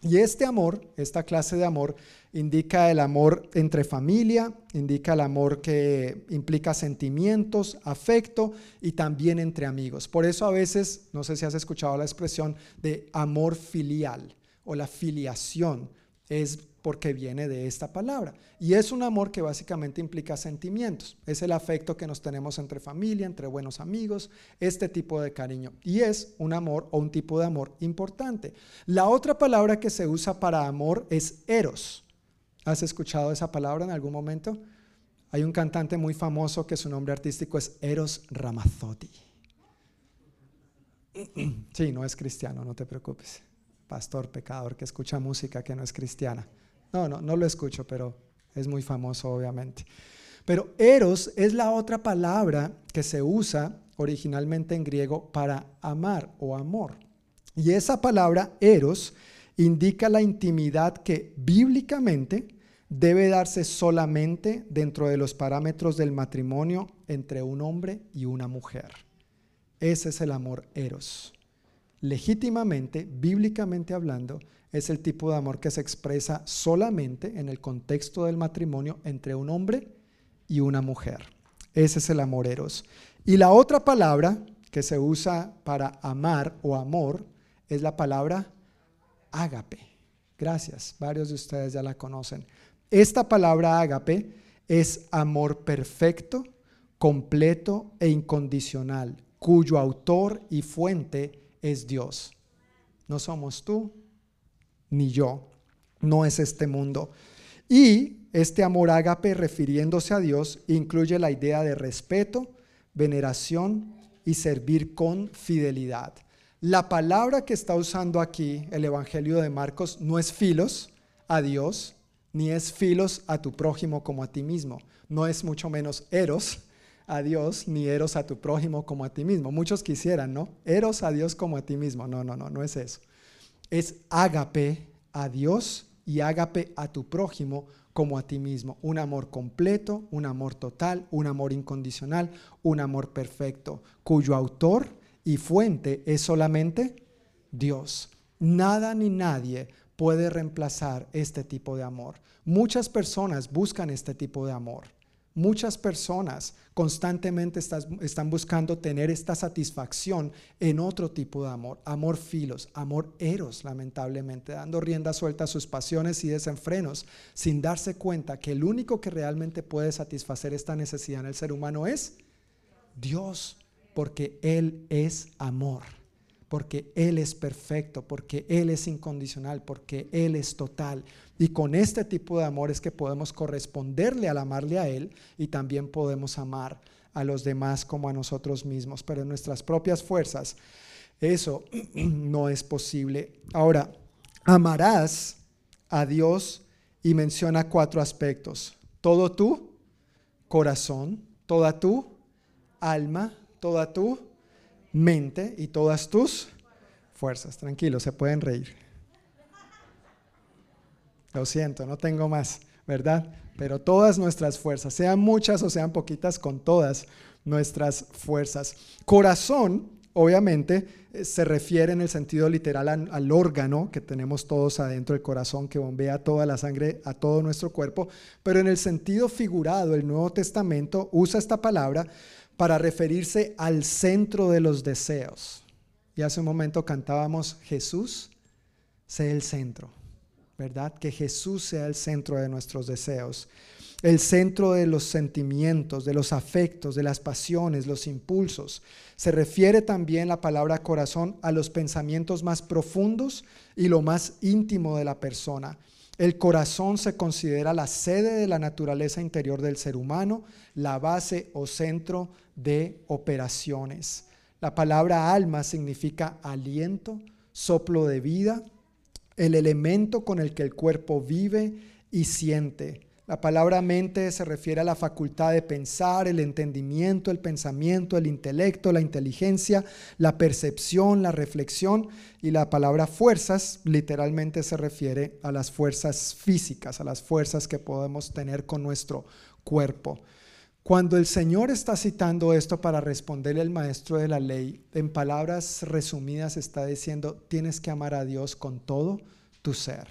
Speaker 1: Y este amor, esta clase de amor, indica el amor entre familia, indica el amor que implica sentimientos, afecto y también entre amigos. Por eso a veces, no sé si has escuchado la expresión de amor filial o la filiación, es porque viene de esta palabra. Y es un amor que básicamente implica sentimientos. Es el afecto que nos tenemos entre familia, entre buenos amigos, este tipo de cariño. Y es un amor o un tipo de amor importante. La otra palabra que se usa para amor es eros. ¿Has escuchado esa palabra en algún momento? Hay un cantante muy famoso que su nombre artístico es Eros Ramazzotti. (clears throat) Sí, no es cristiano, no te preocupes. Pastor pecador que escucha música que no es cristiana. No, no, no lo escucho, pero es muy famoso, obviamente. Pero eros es la otra palabra que se usa originalmente en griego para amar o amor. Y esa palabra eros indica la intimidad que bíblicamente debe darse solamente dentro de los parámetros del matrimonio entre un hombre y una mujer. Ese es el amor eros. Legítimamente, bíblicamente hablando, es el tipo de amor que se expresa solamente en el contexto del matrimonio entre un hombre y una mujer. Ese es el amor eros. Y la otra palabra que se usa para amar o amor es la palabra ágape. Gracias, varios de ustedes ya la conocen. Esta palabra ágape es amor perfecto, completo e incondicional, cuyo autor y fuente es Dios. No somos tú, ni yo, no es este mundo. Y este amor ágape, refiriéndose a Dios, incluye la idea de respeto, veneración y servir con fidelidad. La palabra que está usando aquí el Evangelio de Marcos no es filos a Dios, ni es filos a tu prójimo como a ti mismo. No es mucho menos eros a Dios, ni eros a tu prójimo como a ti mismo. Muchos quisieran, ¿no? Eros a Dios como a ti mismo. No, no, no, no es eso es ágape a Dios y ágape a tu prójimo como a ti mismo. Un amor completo, un amor total, un amor incondicional, un amor perfecto, cuyo autor y fuente es solamente Dios. Nada ni nadie puede reemplazar este tipo de amor. Muchas personas buscan este tipo de amor. Muchas personas constantemente están buscando tener esta satisfacción en otro tipo de amor, amor filos, amor eros, lamentablemente, dando rienda suelta a sus pasiones y desenfrenos, sin darse cuenta que el único que realmente puede satisfacer esta necesidad en el ser humano es Dios, porque Él es amor porque Él es perfecto, porque Él es incondicional, porque Él es total. Y con este tipo de amor es que podemos corresponderle al amarle a Él y también podemos amar a los demás como a nosotros mismos, pero en nuestras propias fuerzas eso (clears throat) no es posible. Ahora, amarás a Dios y menciona cuatro aspectos. Todo tu corazón, toda tu alma, toda tu mente y todas tus fuerzas. Tranquilo, se pueden reír. Lo siento, no tengo más, ¿verdad? Pero todas nuestras fuerzas, sean muchas o sean poquitas, con todas nuestras fuerzas. Corazón, obviamente, eh, se refiere en el sentido literal al, órgano que tenemos todos adentro del corazón, que bombea toda la sangre a todo nuestro cuerpo, pero en el sentido figurado, el Nuevo Testamento usa esta palabra para referirse al centro de los deseos. Y hace un momento cantábamos, Jesús, sé el centro. ¿verdad? Que Jesús sea el centro de nuestros deseos, el centro de los sentimientos, de los afectos, de las pasiones, los impulsos. Se refiere también la palabra corazón a los pensamientos más profundos y lo más íntimo de la persona. El corazón se considera la sede de la naturaleza interior del ser humano, la base o centro de operaciones. La palabra alma significa aliento, soplo de vida, el elemento con el que el cuerpo vive y siente. La palabra mente se refiere a la facultad de pensar, el entendimiento, el pensamiento, el intelecto, la inteligencia, la percepción, la reflexión. Y la palabra fuerzas literalmente se refiere a las fuerzas físicas, a las fuerzas que podemos tener con nuestro cuerpo. Cuando el Señor está citando esto para responderle al maestro de la ley, en palabras resumidas está diciendo, tienes que amar a Dios con todo tu ser,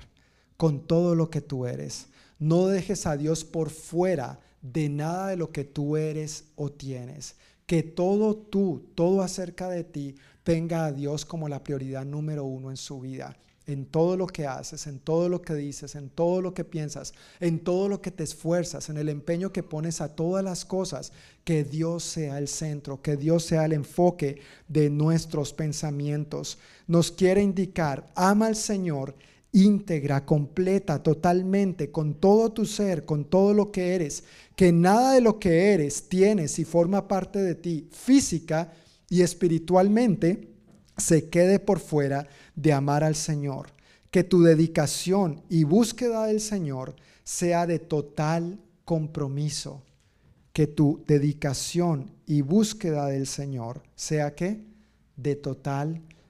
Speaker 1: con todo lo que tú eres. No dejes a Dios por fuera de nada de lo que tú eres o tienes. Que todo tú, todo acerca de ti, tenga a Dios como la prioridad número uno en su vida en todo lo que haces, en todo lo que dices, en todo lo que piensas, en todo lo que te esfuerzas, en el empeño que pones a todas las cosas, que Dios sea el centro, que Dios sea el enfoque de nuestros pensamientos. Nos quiere indicar, ama al Señor íntegra, completa, totalmente, con todo tu ser, con todo lo que eres, que nada de lo que eres, tienes y forma parte de ti física y espiritualmente, se quede por fuera de amar al Señor. Que tu dedicación y búsqueda del Señor sea de total compromiso. Que tu dedicación y búsqueda del Señor sea que de total compromiso,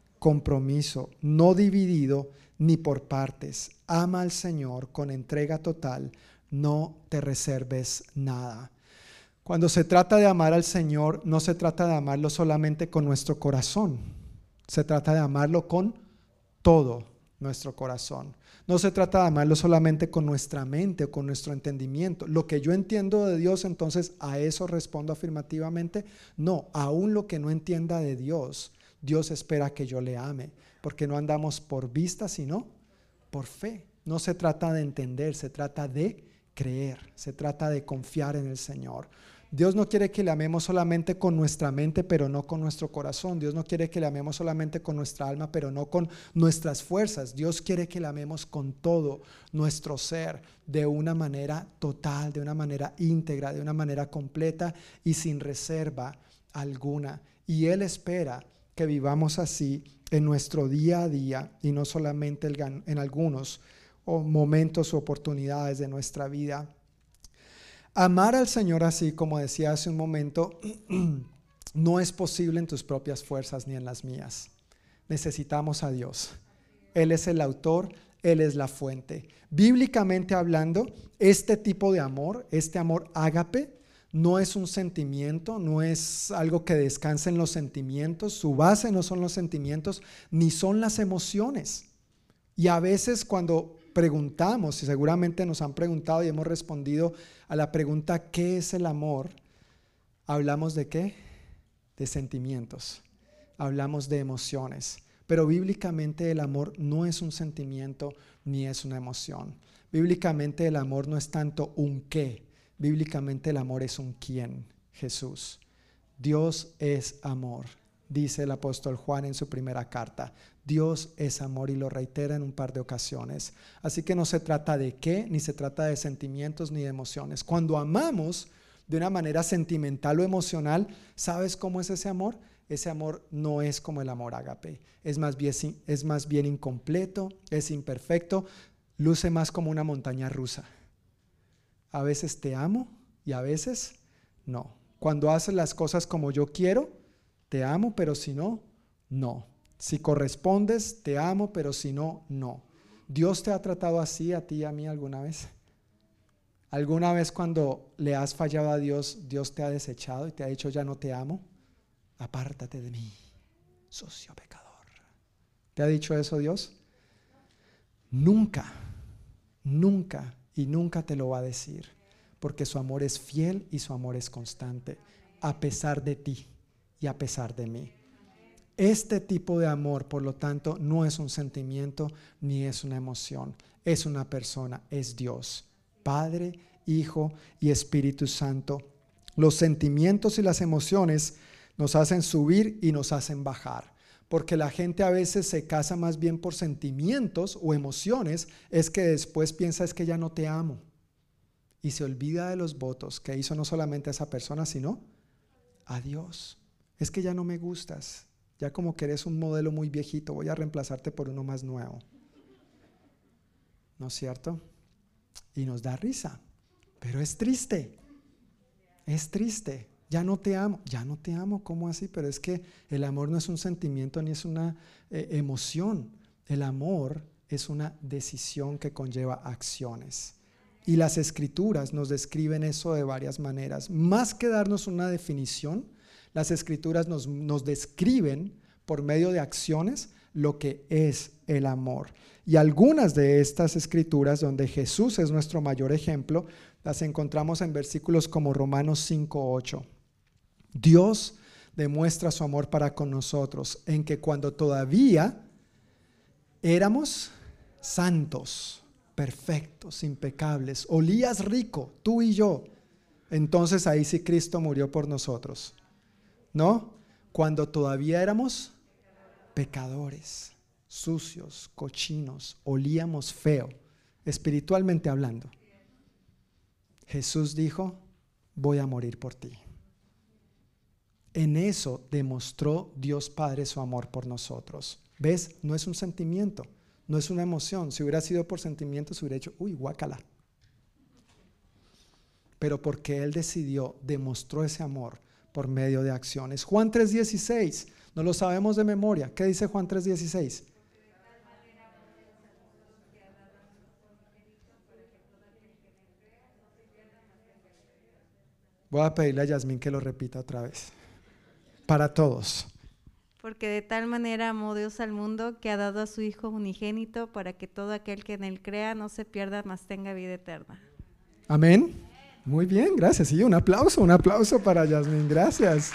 Speaker 1: no dividido ni por partes. Ama al Señor con entrega total, no te reserves nada. Cuando se trata de amar al Señor, no se trata de amarlo solamente con nuestro corazón, se trata de amarlo con todo nuestro corazón. No se trata de amarlo solamente con nuestra mente o con nuestro entendimiento. Lo que yo entiendo de Dios, entonces a eso respondo afirmativamente. No, aún lo que no entienda de Dios, Dios espera que yo le ame, porque no andamos por vista, sino por fe. No se trata de entender, se trata de creer, se trata de confiar en el Señor. Dios no quiere que le amemos solamente con nuestra mente, pero no con nuestro corazón. Dios no quiere que le amemos solamente con nuestra alma, pero no con nuestras fuerzas. Dios quiere que le amemos con todo nuestro ser, de una manera total, de una manera íntegra, de una manera completa y sin reserva alguna. Y Él espera que vivamos así en nuestro día a día y no solamente en algunos momentos o oportunidades de nuestra vida. Amar al Señor así, como decía hace un momento, (clears throat) no es posible en tus propias fuerzas ni en las mías. Necesitamos a Dios. Él es el autor, Él es la fuente. Bíblicamente hablando, este tipo de amor, este amor ágape, no es un sentimiento, no es algo que descanse en los sentimientos, su base no son los sentimientos, ni son las emociones. Y a veces cuando preguntamos, y seguramente nos han preguntado y hemos respondido a la pregunta ¿qué es el amor? Hablamos de qué? De sentimientos, hablamos de emociones, pero bíblicamente el amor no es un sentimiento ni es una emoción. Bíblicamente el amor no es tanto un qué, bíblicamente el amor es un quién, Jesús. Dios es amor, dice el apóstol Juan en su primera carta. Dios es amor y lo reitera en un par de ocasiones. Así que no se trata de qué, ni se trata de sentimientos ni de emociones. Cuando amamos de una manera sentimental o emocional, ¿sabes cómo es ese amor? Ese amor no es como el amor agape. Es más bien, es más bien incompleto, es imperfecto, luce más como una montaña rusa. A veces te amo y a veces no. Cuando haces las cosas como yo quiero, te amo, pero si no, no. Si correspondes, te amo, pero si no, no. ¿Dios te ha tratado así a ti y a mí alguna vez? ¿Alguna vez cuando le has fallado a Dios, Dios te ha desechado y te ha dicho, ya no te amo? Apártate de mí, socio pecador. ¿Te ha dicho eso Dios? Nunca, nunca y nunca te lo va a decir, porque su amor es fiel y su amor es constante, a pesar de ti y a pesar de mí. Este tipo de amor, por lo tanto, no es un sentimiento ni es una emoción, es una persona, es Dios, Padre, Hijo y Espíritu Santo. Los sentimientos y las emociones nos hacen subir y nos hacen bajar, porque la gente a veces se casa más bien por sentimientos o emociones, es que después piensa es que ya no te amo y se olvida de los votos que hizo no solamente esa persona, sino a Dios. Es que ya no me gustas, ya como que eres un modelo muy viejito, voy a reemplazarte por uno más nuevo. ¿No es cierto? Y nos da risa, pero es triste, es triste. Ya no te amo, ya no te amo, ¿cómo así? Pero es que el amor no es un sentimiento ni es una eh, emoción. El amor es una decisión que conlleva acciones. Y las escrituras nos describen eso de varias maneras. Más que darnos una definición, las escrituras nos, nos describen por medio de acciones lo que es el amor. Y algunas de estas escrituras, donde Jesús es nuestro mayor ejemplo, las encontramos en versículos como Romanos 5.8. Dios demuestra su amor para con nosotros en que cuando todavía éramos santos, perfectos, impecables, olías rico, tú y yo. Entonces ahí sí Cristo murió por nosotros. ¿No? Cuando todavía éramos pecadores, sucios, cochinos, olíamos feo, espiritualmente hablando. Jesús dijo, voy a morir por ti. En eso demostró Dios Padre su amor por nosotros. ¿Ves? No es un sentimiento no es una emoción. Si hubiera sido por sentimientos, hubiera hecho, uy, guácala. Pero porque Él decidió, demostró ese amor por medio de acciones. Juan 3:16, no lo sabemos de memoria. ¿Qué dice Juan 3:16? Voy a pedirle a Yasmín que lo repita otra vez. Para todos.
Speaker 3: Porque de tal manera amó Dios al mundo que ha dado a su Hijo unigénito para que todo aquel que en él crea no se pierda, mas tenga vida eterna.
Speaker 1: Amén. Muy bien, gracias. Y un aplauso, un aplauso para Yasmin, gracias.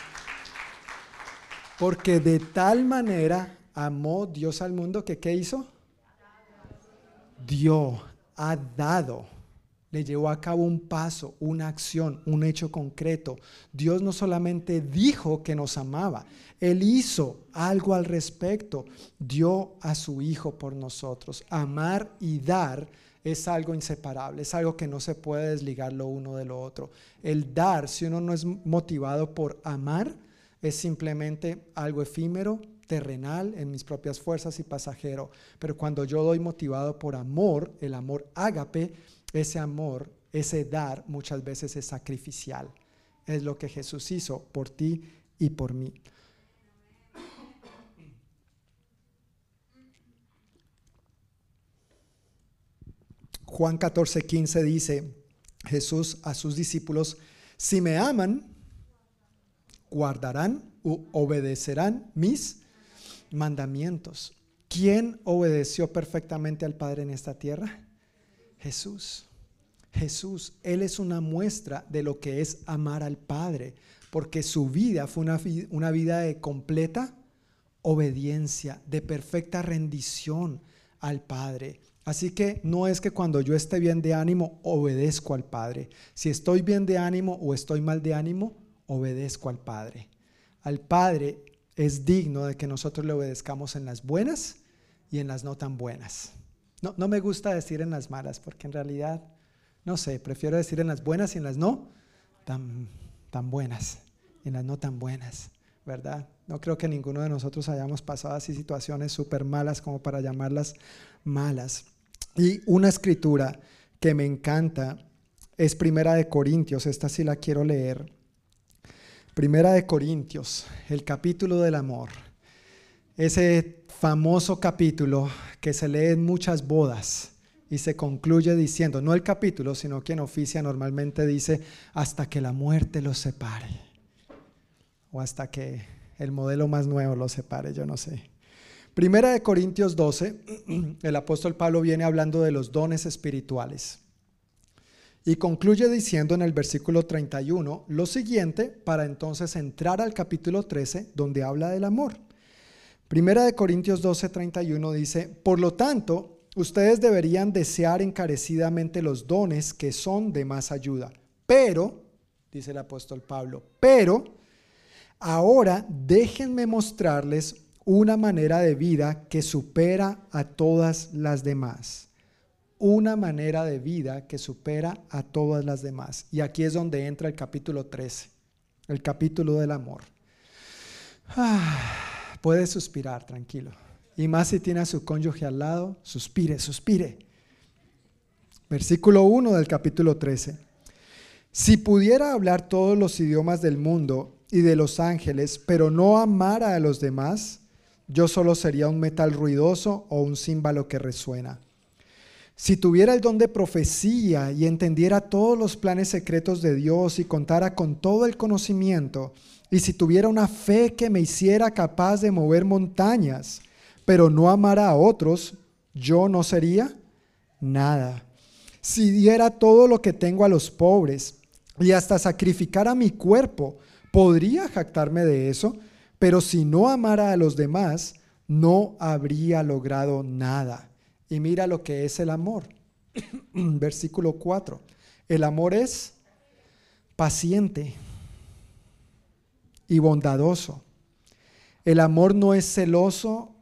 Speaker 1: Porque de tal manera amó Dios al mundo que ¿qué hizo? Dio, ha dado le llevó a cabo un paso, una acción, un hecho concreto. Dios no solamente dijo que nos amaba, Él hizo algo al respecto, dio a su Hijo por nosotros. Amar y dar es algo inseparable, es algo que no se puede desligar lo uno de lo otro. El dar, si uno no es motivado por amar, es simplemente algo efímero, terrenal, en mis propias fuerzas y pasajero. Pero cuando yo doy motivado por amor, el amor ágape, ese amor, ese dar muchas veces es sacrificial. Es lo que Jesús hizo por ti y por mí. Juan 14, 15 dice Jesús a sus discípulos, si me aman, guardarán u obedecerán mis mandamientos. ¿Quién obedeció perfectamente al Padre en esta tierra? Jesús. Jesús, Él es una muestra de lo que es amar al Padre, porque su vida fue una, una vida de completa obediencia, de perfecta rendición al Padre. Así que no es que cuando yo esté bien de ánimo, obedezco al Padre. Si estoy bien de ánimo o estoy mal de ánimo, obedezco al Padre. Al Padre es digno de que nosotros le obedezcamos en las buenas y en las no tan buenas. No, no me gusta decir en las malas, porque en realidad, no sé, prefiero decir en las buenas y en las no tan, tan buenas, en las no tan buenas, ¿verdad? No creo que ninguno de nosotros hayamos pasado así situaciones súper malas como para llamarlas malas. Y una escritura que me encanta es Primera de Corintios, esta sí la quiero leer. Primera de Corintios, el capítulo del amor. Ese famoso capítulo que se lee en muchas bodas y se concluye diciendo, no el capítulo, sino quien oficia normalmente dice, hasta que la muerte los separe, o hasta que el modelo más nuevo los separe, yo no sé. Primera de Corintios 12, (clears throat) el apóstol Pablo viene hablando de los dones espirituales. Y concluye diciendo en el versículo 31 lo siguiente para entonces entrar al capítulo 13 donde habla del amor. Primera de Corintios 12, 31 dice, por lo tanto, ustedes deberían desear encarecidamente los dones que son de más ayuda. Pero, dice el apóstol Pablo, pero ahora déjenme mostrarles una manera de vida que supera a todas las demás. Una manera de vida que supera a todas las demás. Y aquí es donde entra el capítulo 13, el capítulo del amor. Ah puede suspirar, tranquilo. Y más si tiene a su cónyuge al lado, suspire, suspire. Versículo 1 del capítulo 13. Si pudiera hablar todos los idiomas del mundo y de los ángeles, pero no amara a los demás, yo solo sería un metal ruidoso o un címbalo que resuena. Si tuviera el don de profecía y entendiera todos los planes secretos de Dios y contara con todo el conocimiento, y si tuviera una fe que me hiciera capaz de mover montañas, pero no amara a otros, yo no sería nada. Si diera todo lo que tengo a los pobres y hasta sacrificara mi cuerpo, podría jactarme de eso, pero si no amara a los demás, no habría logrado nada. Y mira lo que es el amor. (clears throat) Versículo 4. El amor es paciente y bondadoso. El amor no es celoso,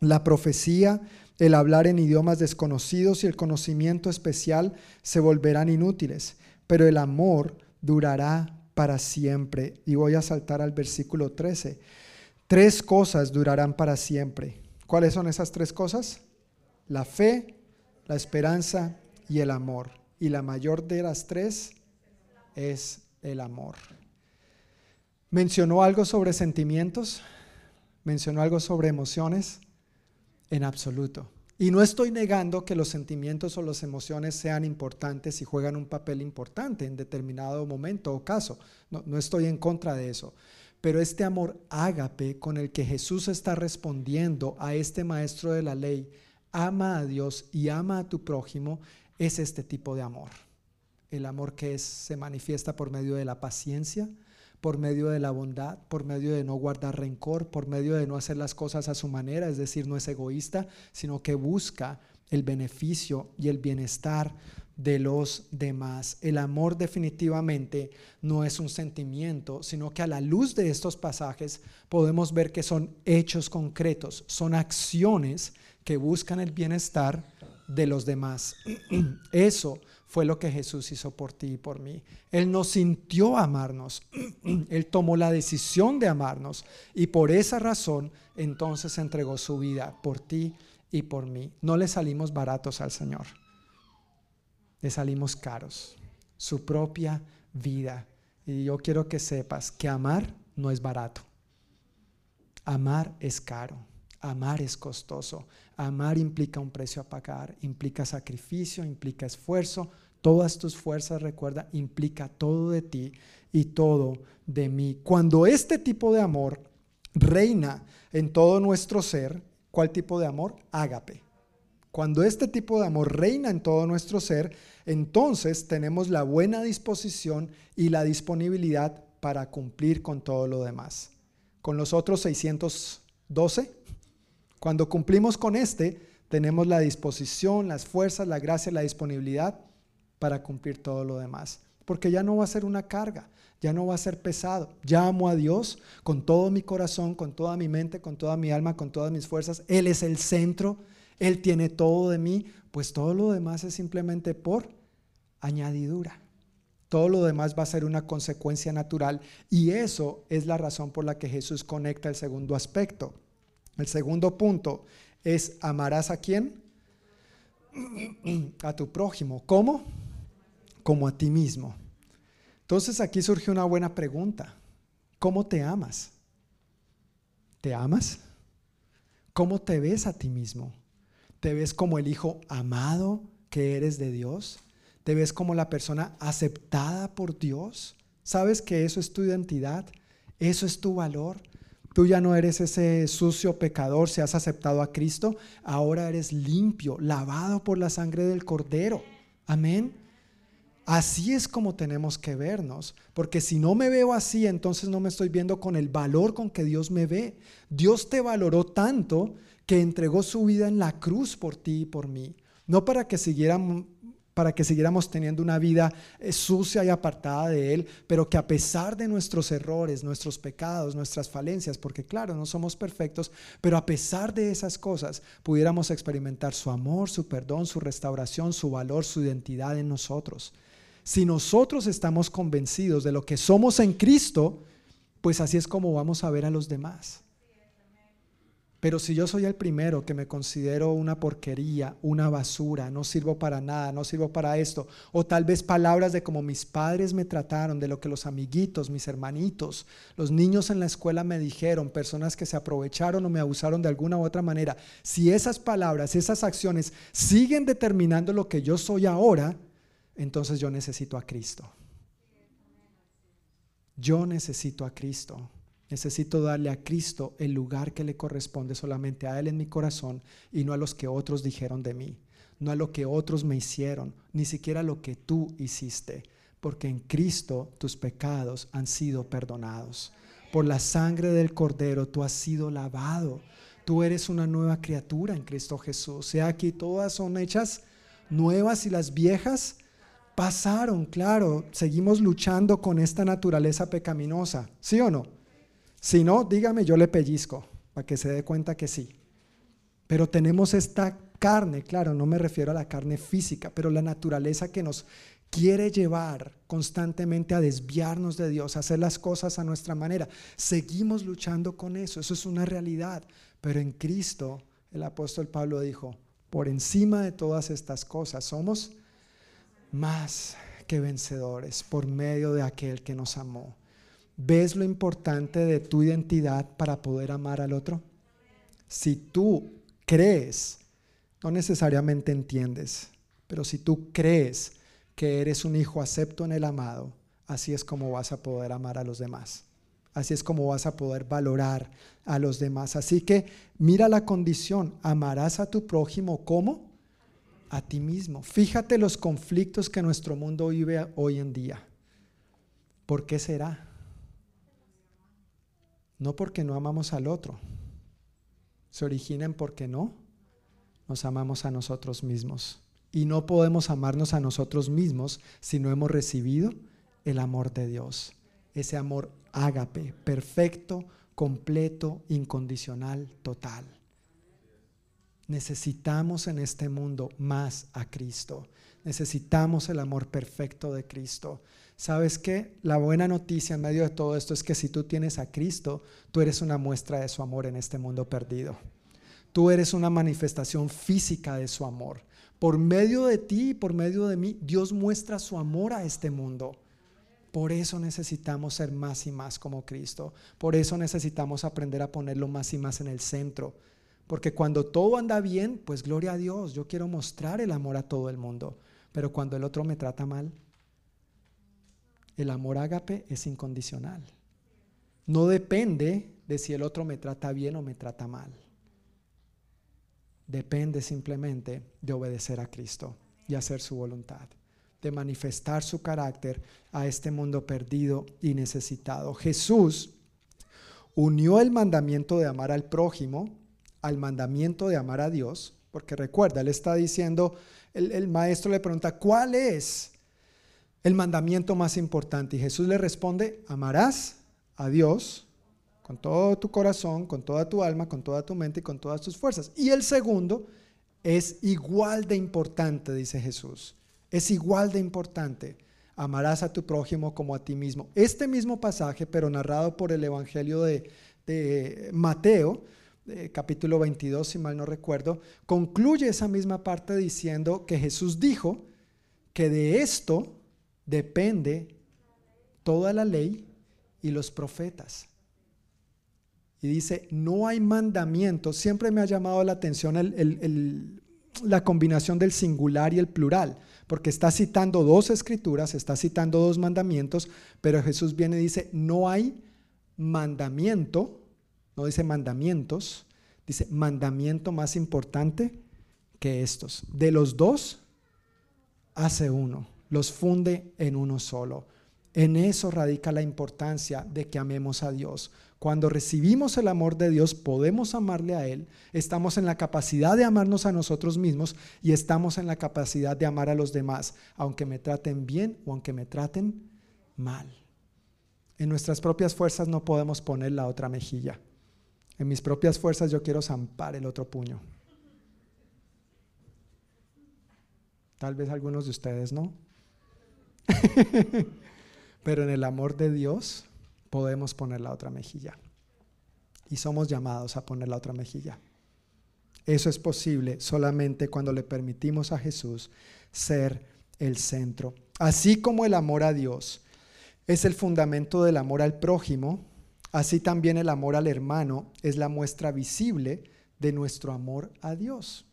Speaker 1: La profecía, el hablar en idiomas desconocidos y el conocimiento especial se volverán inútiles, pero el amor durará para siempre. Y voy a saltar al versículo 13. Tres cosas durarán para siempre. ¿Cuáles son esas tres cosas? La fe, la esperanza y el amor. Y la mayor de las tres es el amor. ¿Mencionó algo sobre sentimientos? ¿Mencionó algo sobre emociones? En absoluto. Y no estoy negando que los sentimientos o las emociones sean importantes y juegan un papel importante en determinado momento o caso. No, estoy en contra de eso. Pero este amor ágape con el que Jesús está respondiendo a este maestro de la ley, ama a Dios y ama a tu prójimo, es este tipo de amor. El amor que se manifiesta por medio de la paciencia, por medio de la bondad, por medio de no guardar rencor, por medio de no hacer las cosas a su manera, es decir, no es egoísta, sino que busca el beneficio y el bienestar de los demás. El amor definitivamente no es un sentimiento, sino que a la luz de estos pasajes podemos ver que son hechos concretos, son acciones que buscan el bienestar de los demás. (clears throat) Eso fue lo que Jesús hizo por ti y por mí. Él nos sintió amarnos, (clears throat) Él tomó la decisión de amarnos y por esa razón entonces entregó su vida por ti y por mí. No le salimos baratos al Señor, le salimos caros, su propia vida. Y yo quiero que sepas que amar no es barato, amar es caro. Amar es costoso. Amar implica un precio a pagar, implica sacrificio, implica esfuerzo. Todas tus fuerzas, recuerda, implica todo de ti y todo de mí. Cuando este tipo de amor reina en todo nuestro ser, ¿cuál tipo de amor? Ágape. Cuando este tipo de amor reina en todo nuestro ser, entonces tenemos la buena disposición y la disponibilidad para cumplir con todo lo demás. Con los otros 612 cuando cumplimos con este, tenemos la disposición, las fuerzas, la gracia, la disponibilidad para cumplir todo lo demás. Porque ya no va a ser una carga, ya no va a ser pesado. Ya amo a Dios con todo mi corazón, con toda mi mente, con toda mi alma, con todas mis fuerzas. Él es el centro, Él tiene todo de mí, pues todo lo demás es simplemente por añadidura. Todo lo demás va a ser una consecuencia natural y eso es la razón por la que Jesús conecta el segundo aspecto el segundo punto es amarás a quién? A tu prójimo. ¿Cómo? Como a ti mismo. Entonces aquí surge una buena pregunta. ¿Cómo te amas? ¿Te amas? ¿Cómo te ves a ti mismo? ¿Te ves como el hijo amado que eres de Dios? ¿Te ves como la persona aceptada por Dios? ¿Sabes que eso es tu identidad? ¿Eso es tu valor? Tú ya no eres ese sucio pecador, si has aceptado a Cristo, ahora eres limpio, lavado por la sangre del Cordero. Amén. Así es como tenemos que vernos, porque si no me veo así, entonces no me estoy viendo con el valor con que Dios me ve. Dios te valoró tanto que entregó su vida en la cruz por ti y por mí, no para que siguieran para que siguiéramos teniendo una vida eh, sucia y apartada de Él, pero que a pesar de nuestros errores, nuestros pecados, nuestras falencias, porque claro, no somos perfectos, pero a pesar de esas cosas, pudiéramos experimentar su amor, su perdón, su restauración, su valor, su identidad en nosotros. Si nosotros estamos convencidos de lo que somos en Cristo, pues así es como vamos a ver a los demás. Pero si yo soy el primero que me considero una porquería, una basura, no sirvo para nada, no sirvo para esto, o tal vez palabras de como mis padres me trataron, de lo que los amiguitos, mis hermanitos, los niños en la escuela me dijeron, personas que se aprovecharon o me abusaron de alguna u otra manera, si esas palabras, esas acciones siguen determinando lo que yo soy ahora, entonces yo necesito a Cristo. Yo necesito a Cristo. Necesito darle a Cristo el lugar que le corresponde solamente a Él en mi corazón y no a los que otros dijeron de mí, no a lo que otros me hicieron, ni siquiera a lo que tú hiciste, porque en Cristo tus pecados han sido perdonados. Por la sangre del Cordero tú has sido lavado. Tú eres una nueva criatura en Cristo Jesús. Sea aquí todas son hechas nuevas y las viejas pasaron, claro. Seguimos luchando con esta naturaleza pecaminosa, ¿sí o no? Si no, dígame, yo le pellizco para que se dé cuenta que sí. Pero tenemos esta carne, claro, no me refiero a la carne física, pero la naturaleza que nos quiere llevar constantemente a desviarnos de Dios, a hacer las cosas a nuestra manera. Seguimos luchando con eso, eso es una realidad. Pero en Cristo, el apóstol Pablo dijo, por encima de todas estas cosas somos más que vencedores por medio de aquel que nos amó. ¿Ves lo importante de tu identidad para poder amar al otro? Si tú crees, no necesariamente entiendes, pero si tú crees que eres un hijo acepto en el amado, así es como vas a poder amar a los demás. Así es como vas a poder valorar a los demás. Así que mira la condición, amarás a tu prójimo como a ti mismo. Fíjate los conflictos que nuestro mundo vive hoy en día. ¿Por qué será? No porque no amamos al otro, se originan porque no nos amamos a nosotros mismos. Y no podemos amarnos a nosotros mismos si no hemos recibido el amor de Dios. Ese amor ágape, perfecto, completo, incondicional, total. Necesitamos en este mundo más a Cristo. Necesitamos el amor perfecto de Cristo. ¿Sabes qué? La buena noticia en medio de todo esto es que si tú tienes a Cristo, tú eres una muestra de su amor en este mundo perdido. Tú eres una manifestación física de su amor. Por medio de ti y por medio de mí, Dios muestra su amor a este mundo. Por eso necesitamos ser más y más como Cristo. Por eso necesitamos aprender a ponerlo más y más en el centro. Porque cuando todo anda bien, pues gloria a Dios, yo quiero mostrar el amor a todo el mundo. Pero cuando el otro me trata mal, el amor ágape es incondicional. No depende de si el otro me trata bien o me trata mal. Depende simplemente de obedecer a Cristo y hacer su voluntad, de manifestar su carácter a este mundo perdido y necesitado. Jesús unió el mandamiento de amar al prójimo al mandamiento de amar a Dios, porque recuerda, él está diciendo, el, el maestro le pregunta, ¿cuál es el mandamiento más importante. Y Jesús le responde, amarás a Dios con todo tu corazón, con toda tu alma, con toda tu mente y con todas tus fuerzas. Y el segundo es igual de importante, dice Jesús. Es igual de importante. Amarás a tu prójimo como a ti mismo. Este mismo pasaje, pero narrado por el Evangelio de, Mateo, capítulo 22, si mal no recuerdo, concluye esa misma parte diciendo que Jesús dijo que de esto depende toda la ley y los profetas. y dice, no hay mandamiento. Siempre me ha llamado la atención la combinación del singular y el plural, porque está citando dos escrituras, está citando dos mandamientos, pero Jesús viene y dice, no hay mandamiento, no dice mandamientos, dice mandamiento más importante que estos. De los dos, hace uno, los funde en uno solo. En eso radica la importancia de que amemos a Dios. Cuando recibimos el amor de Dios, podemos amarle a Él, estamos en la capacidad de amarnos a nosotros mismos y estamos en la capacidad de amar a los demás, aunque me traten bien o aunque me traten mal. En nuestras propias fuerzas no podemos poner la otra mejilla. En mis propias fuerzas yo quiero zampar el otro puño. Tal vez algunos de ustedes no. (laughs) Pero en el amor de Dios podemos poner la otra mejilla. Y somos llamados a poner la otra mejilla. Eso es posible solamente cuando le permitimos a Jesús ser el centro. Así como el amor a Dios es el fundamento del amor al prójimo, así también el amor al hermano es la muestra visible de nuestro amor a Dios.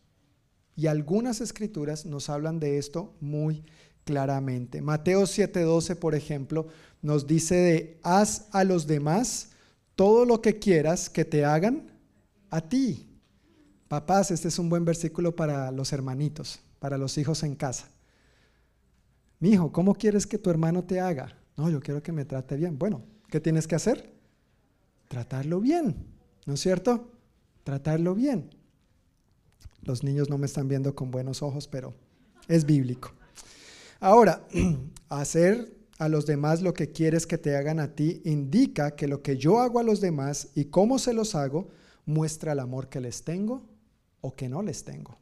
Speaker 1: Y algunas escrituras nos hablan de esto muy claramente. Mateo 7:12, por ejemplo, nos dice de, haz a los demás todo lo que quieras que te hagan a ti. Papás, este es un buen versículo para los hermanitos, para los hijos en casa. Mi hijo, ¿cómo quieres que tu hermano te haga? No, yo quiero que me trate bien. Bueno, ¿qué tienes que hacer? Tratarlo bien, ¿no es cierto? Tratarlo bien. Los niños no me están viendo con buenos ojos, pero es bíblico. Ahora, (clears throat) hacer a los demás lo que quieres que te hagan a ti indica que lo que yo hago a los demás y cómo se los hago muestra el amor que les tengo o que no les tengo.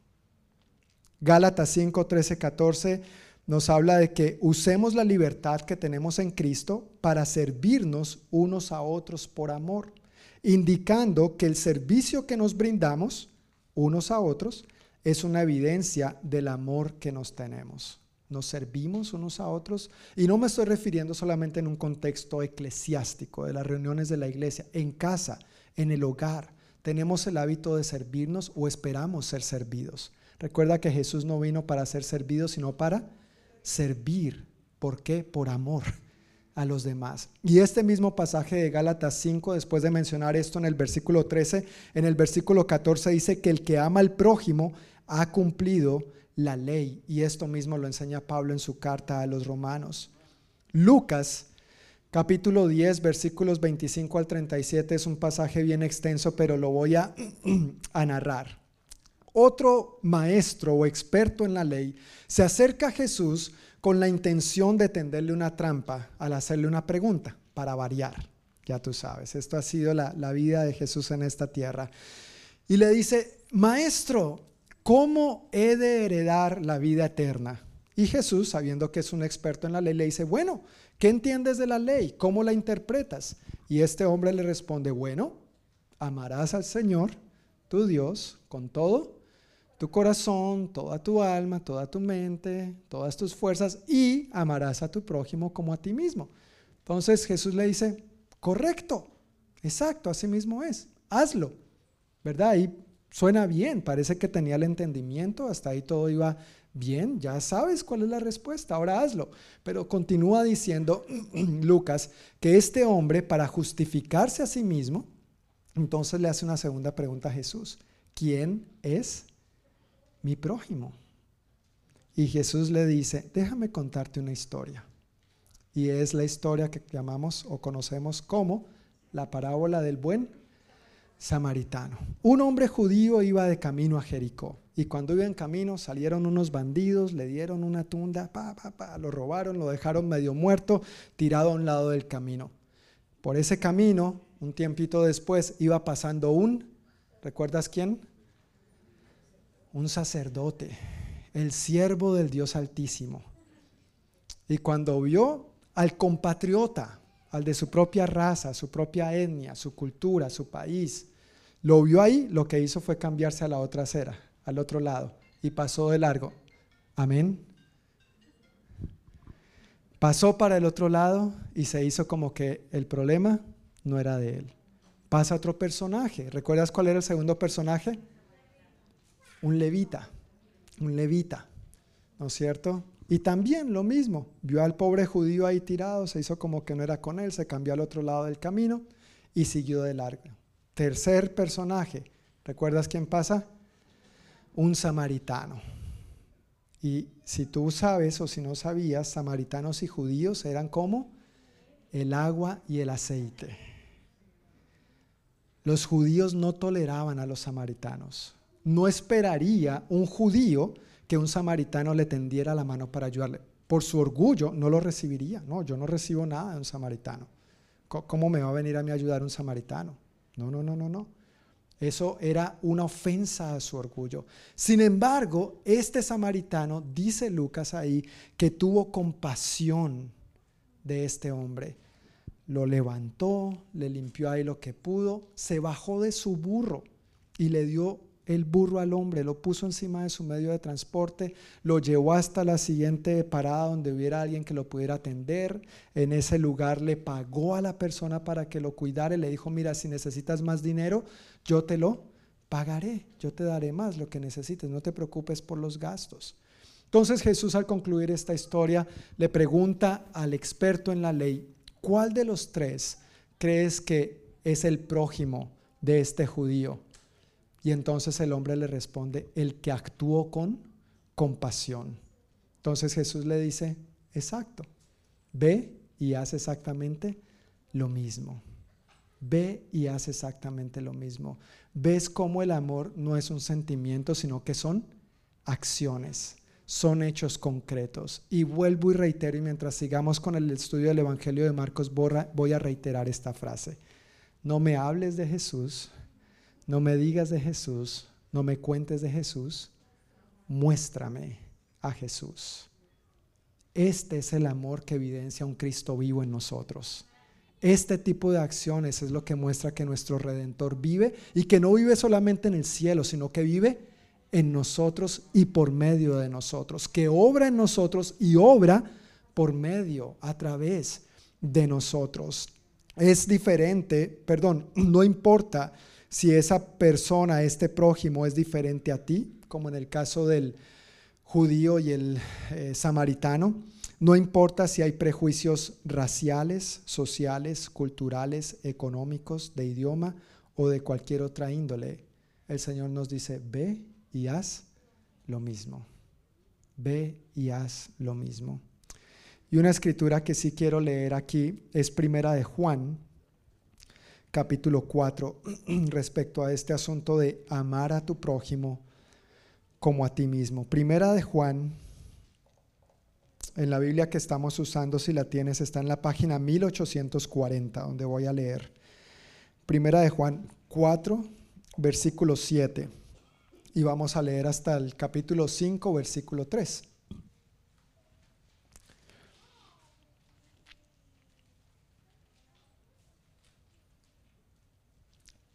Speaker 1: Gálatas 5, 13, 14 nos habla de que usemos la libertad que tenemos en Cristo para servirnos unos a otros por amor, indicando que el servicio que nos brindamos unos a otros es una evidencia del amor que nos tenemos. Nos servimos unos a otros y no me estoy refiriendo solamente en un contexto eclesiástico de las reuniones de la iglesia, en casa, en el hogar. Tenemos el hábito de servirnos o esperamos ser servidos. Recuerda que Jesús no vino para ser servido, sino para servir. ¿Por qué? Por amor a los demás. Y este mismo pasaje de Gálatas 5, después de mencionar esto en el versículo 13, en el versículo 14 dice que el que ama al prójimo ha cumplido la ley. Y esto mismo lo enseña Pablo en su carta a los romanos. Lucas capítulo 10, versículos 25 al 37 es un pasaje bien extenso, pero lo voy (clears throat) a, narrar. Otro maestro o experto en la ley se acerca a Jesús con la intención de tenderle una trampa al hacerle una pregunta, para variar. Ya tú sabes, esto ha sido la, la vida de Jesús en esta tierra. Y le dice, maestro, ¿cómo he de heredar la vida eterna? Y Jesús, sabiendo que es un experto en la ley, le dice, bueno, ¿qué entiendes de la ley? ¿Cómo la interpretas? Y este hombre le responde, bueno, amarás al Señor, tu Dios, con todo tu corazón, toda tu alma, toda tu mente, todas tus fuerzas y amarás a tu prójimo como a ti mismo. Entonces Jesús le dice, correcto, exacto, así mismo es, hazlo, ¿verdad? Y suena bien, parece que tenía el entendimiento, hasta ahí todo iba bien, ya sabes cuál es la respuesta, ahora hazlo. Pero continúa diciendo (clears throat) Lucas que este hombre, para justificarse a sí mismo, entonces le hace una segunda pregunta a Jesús, ¿quién es mi prójimo. Y Jesús le dice, déjame contarte una historia. Y es la historia que llamamos o conocemos como la parábola del buen samaritano. Un hombre judío iba de camino a Jericó. Y cuando iba en camino salieron unos bandidos, le dieron una tunda, pa, pa, pa, lo robaron, lo dejaron medio muerto, tirado a un lado del camino. Por ese camino, un tiempito después, iba pasando un, ¿recuerdas quién? un sacerdote, el siervo del Dios Altísimo. Y cuando vio al compatriota, al de su propia raza, su propia etnia, su cultura, su país, lo vio ahí, lo que hizo fue cambiarse a la otra acera, al otro lado, y pasó de largo. Amén. Pasó para el otro lado y se hizo como que el problema no era de él pasa otro personaje. ¿Recuerdas cuál era el segundo personaje? Un levita, un levita, ¿no es cierto? Y también lo mismo, vio al pobre judío ahí tirado, se hizo como que no era con él, se cambió al otro lado del camino y siguió de largo. Tercer personaje, ¿recuerdas quién pasa? Un samaritano. Y si tú sabes o si no sabías, samaritanos y judíos eran como el agua y el aceite. Los judíos no toleraban a los samaritanos. No esperaría un judío que un samaritano le tendiera la mano para ayudarle. Por su orgullo no lo recibiría. No, yo no recibo nada de un samaritano. ¿Cómo me va a venir a mí ayudar un samaritano? No, no, no, no, no. Eso era una ofensa a su orgullo. Sin embargo, este samaritano, dice Lucas ahí, que tuvo compasión de este hombre. Lo levantó, le limpió ahí lo que pudo, se bajó de su burro y le dio el burro al hombre, lo puso encima de su medio de transporte, lo llevó hasta la siguiente parada donde hubiera alguien que lo pudiera atender. En ese lugar le pagó a la persona para que lo cuidara y le dijo, mira, si necesitas más dinero, yo te lo pagaré, yo te daré más lo que necesites, no te preocupes por los gastos. Entonces Jesús al concluir esta historia le pregunta al experto en la ley, ¿cuál de los tres crees que es el prójimo de este judío? Y entonces el hombre le responde, el que actuó con compasión. Entonces Jesús le dice, exacto, ve y haz exactamente lo mismo. Ve y haz exactamente lo mismo. Ves cómo el amor no es un sentimiento, sino que son acciones, son hechos concretos. Y vuelvo y reitero, y mientras sigamos con el estudio del Evangelio de Marcos voy a reiterar esta frase. No me hables de Jesús, no me digas de Jesús, no me cuentes de Jesús, muéstrame a Jesús. Este es el amor que evidencia un Cristo vivo en nosotros. Este tipo de acciones es lo que muestra que nuestro Redentor vive y que no vive solamente en el cielo, sino que vive en nosotros y por medio de nosotros, que obra en nosotros y obra por medio, a través de nosotros. Es diferente, perdón, no importa si esa persona, este prójimo, es diferente a ti, como en el caso del judío y el eh, samaritano. No importa si hay prejuicios raciales, sociales, culturales, económicos, de idioma o de cualquier otra índole. El Señor nos dice, ve y haz lo mismo. Ve y haz lo mismo. Y una escritura que sí quiero leer aquí es primera de Juan, capítulo 4 (clears throat) respecto a este asunto de amar a tu prójimo como a ti mismo. Primera de Juan, en la Biblia que estamos usando, si la tienes, está en la página 1840, donde voy a leer. Primera de Juan 4, versículo 7. Y vamos a leer hasta el capítulo 5, versículo 3.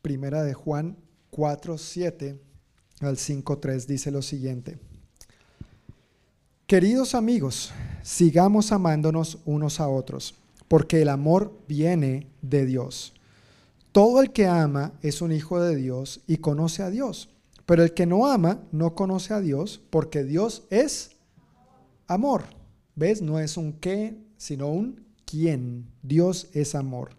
Speaker 1: Primera de Juan 4, 7 al 5, 3 dice lo siguiente. Queridos amigos, sigamos amándonos unos a otros, porque el amor viene de Dios. Todo el que ama es un hijo de Dios y conoce a Dios, pero el que no ama no conoce a Dios, porque Dios es amor. ¿Ves? No es un qué, sino un quién. Dios es amor.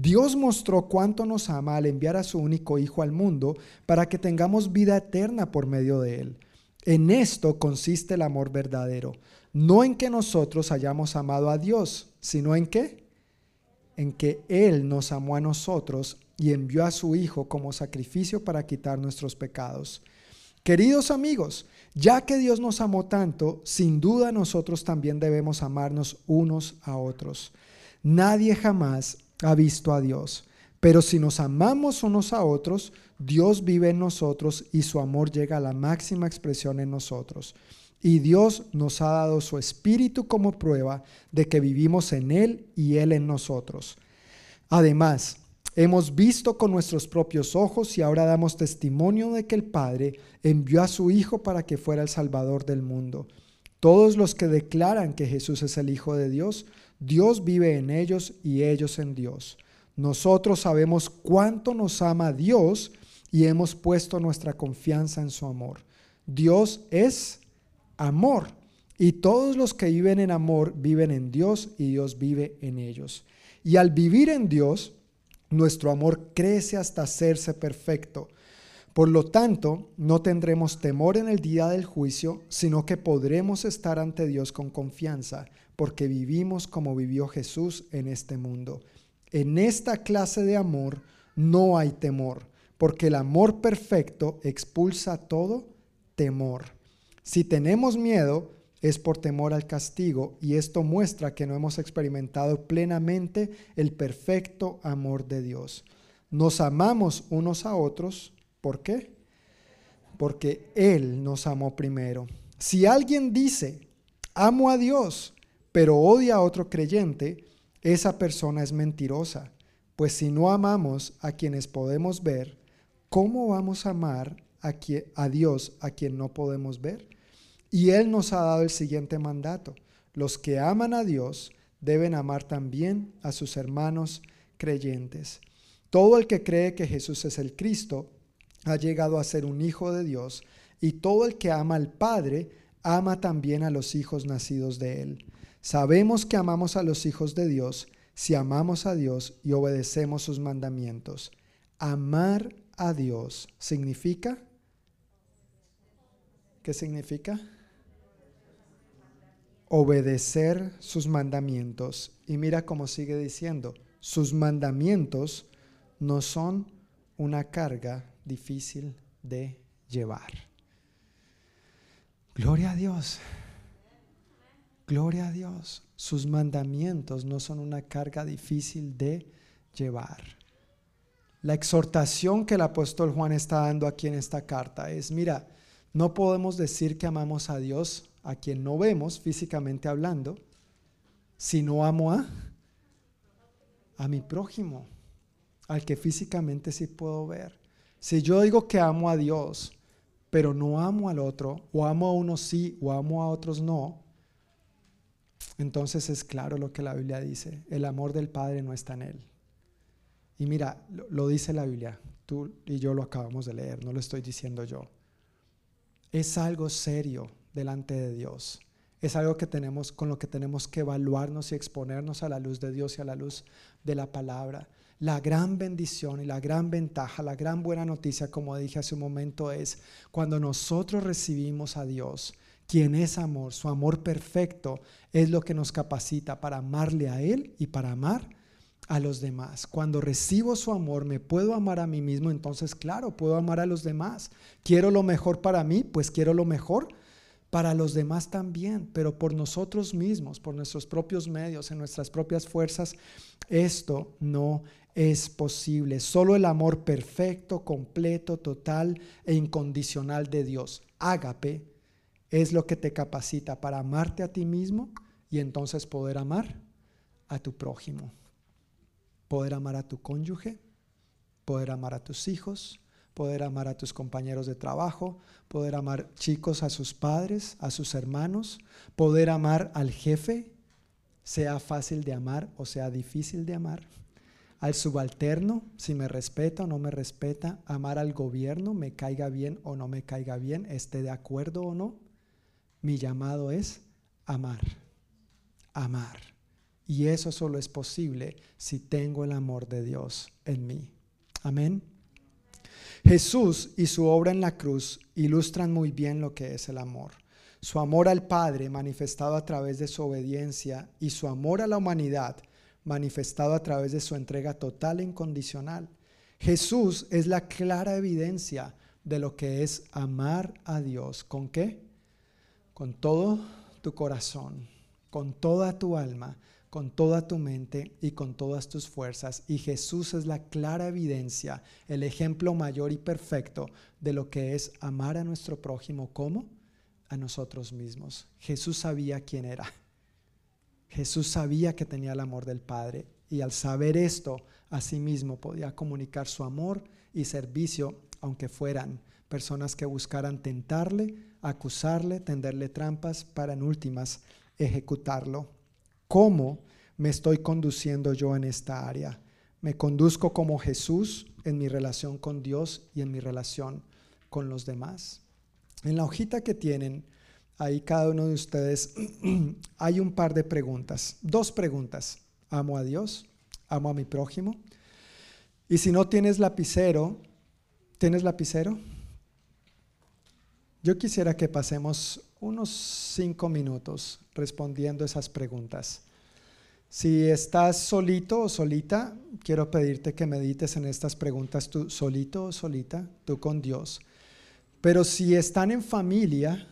Speaker 1: Dios mostró cuánto nos ama al enviar a su único Hijo al mundo para que tengamos vida eterna por medio de Él. En esto consiste el amor verdadero, no en que nosotros hayamos amado a Dios, sino en que en que Él nos amó a nosotros y envió a su Hijo como sacrificio para quitar nuestros pecados. Queridos amigos, ya que Dios nos amó tanto, sin duda nosotros también debemos amarnos unos a otros. Nadie jamás ha visto a Dios. Pero si nos amamos unos a otros, Dios vive en nosotros y su amor llega a la máxima expresión en nosotros. Y Dios nos ha dado su espíritu como prueba de que vivimos en Él y Él en nosotros. Además, hemos visto con nuestros propios ojos y ahora damos testimonio de que el Padre envió a su Hijo para que fuera el Salvador del mundo. Todos los que declaran que Jesús es el Hijo de Dios Dios vive en ellos y ellos en Dios. Nosotros sabemos cuánto nos ama Dios y hemos puesto nuestra confianza en su amor. Dios es amor y todos los que viven en amor viven en Dios y Dios vive en ellos. Y al vivir en Dios, nuestro amor crece hasta hacerse perfecto. Por lo tanto, no tendremos temor en el día del juicio, sino que podremos estar ante Dios con confianza, porque vivimos como vivió Jesús en este mundo. En esta clase de amor no hay temor, porque el amor perfecto expulsa todo temor. Si tenemos miedo, es por temor al castigo y esto muestra que no hemos experimentado plenamente el perfecto amor de Dios. Nos amamos unos a otros, ¿por qué? Porque Él nos amó primero. Si alguien dice, amo a Dios, pero odia a otro creyente, esa persona es mentirosa, pues si no amamos a quienes podemos ver, ¿cómo vamos a amar a, a Dios a quien no podemos ver? Y Él nos ha dado el siguiente mandato. Los que aman a Dios deben amar también a sus hermanos creyentes. Todo el que cree que Jesús es el Cristo ha llegado a ser un hijo de Dios y todo el que ama al Padre ama también a los hijos nacidos de Él. Sabemos que amamos a los hijos de Dios si amamos a Dios y obedecemos sus mandamientos. Amar a Dios significa... ¿Qué significa? obedecer sus mandamientos. Y mira cómo sigue diciendo, sus mandamientos no son una carga difícil de llevar. Gloria a Dios. Gloria a Dios. Sus mandamientos no son una carga difícil de llevar. La exhortación que el apóstol Juan está dando aquí en esta carta es, mira, no podemos decir que amamos a Dios a quien no vemos físicamente hablando, si no amo a, a mi prójimo, al que físicamente sí puedo ver. Si yo digo que amo a Dios, pero no amo al otro, o amo a unos sí, o amo a otros no, entonces es claro lo que la Biblia dice, el amor del Padre no está en él. Y mira, lo, dice la Biblia, tú y yo lo acabamos de leer, no lo estoy diciendo yo. Es algo serio delante de Dios. Es algo que tenemos con lo que tenemos que evaluarnos y exponernos a la luz de Dios y a la luz de la palabra. La gran bendición y la gran ventaja, la gran buena noticia, como dije hace un momento, es cuando nosotros recibimos a Dios, quien es amor, su amor perfecto, es lo que nos capacita para amarle a Él y para amar a los demás. Cuando recibo su amor, me puedo amar a mí mismo, entonces claro, puedo amar a los demás. Quiero lo mejor para mí, pues quiero lo mejor para los demás también, pero por nosotros mismos, por nuestros propios medios, en nuestras propias fuerzas, esto no es posible. Solo el amor perfecto, completo, total e incondicional de Dios, ágape, es lo que te capacita para amarte a ti mismo y entonces poder amar a tu prójimo, poder amar a tu cónyuge, poder amar a tus hijos, poder amar a tus compañeros de trabajo, poder amar chicos a sus padres, a sus hermanos, poder amar al jefe, sea fácil de amar o sea difícil de amar, al subalterno, si me respeta o no me respeta, amar al gobierno, me caiga bien o no me caiga bien, esté de acuerdo o no. Mi llamado es amar, amar. Y eso solo es posible si tengo el amor de Dios en mí. Amén. Jesús y su obra en la cruz ilustran muy bien lo que es el amor. Su amor al Padre manifestado a través de su obediencia y su amor a la humanidad manifestado a través de su entrega total e incondicional. Jesús es la clara evidencia de lo que es amar a Dios. ¿Con qué? Con todo tu corazón, con toda tu alma, con toda tu mente y con todas tus fuerzas. Y Jesús es la clara evidencia, el ejemplo mayor y perfecto de lo que es amar a nuestro prójimo como a nosotros mismos. Jesús sabía quién era. Jesús sabía que tenía el amor del Padre y al saber esto, a sí mismo podía comunicar su amor y servicio, aunque fueran personas que buscaran tentarle, acusarle, tenderle trampas para en últimas ejecutarlo. ¿Cómo me estoy conduciendo yo en esta área? me conduzco como Jesús en mi relación con Dios y en mi relación con los demás. En la hojita que tienen, ahí cada uno de ustedes, (clears throat) hay un par de preguntas, dos preguntas. ¿Amo a Dios? ¿Amo a mi prójimo? Y si no tienes lapicero, ¿tienes lapicero? Yo quisiera que pasemos unos cinco minutos respondiendo esas preguntas. Si estás solito o solita, quiero pedirte que medites en estas preguntas tú solito o solita, tú con Dios. Pero si están en familia,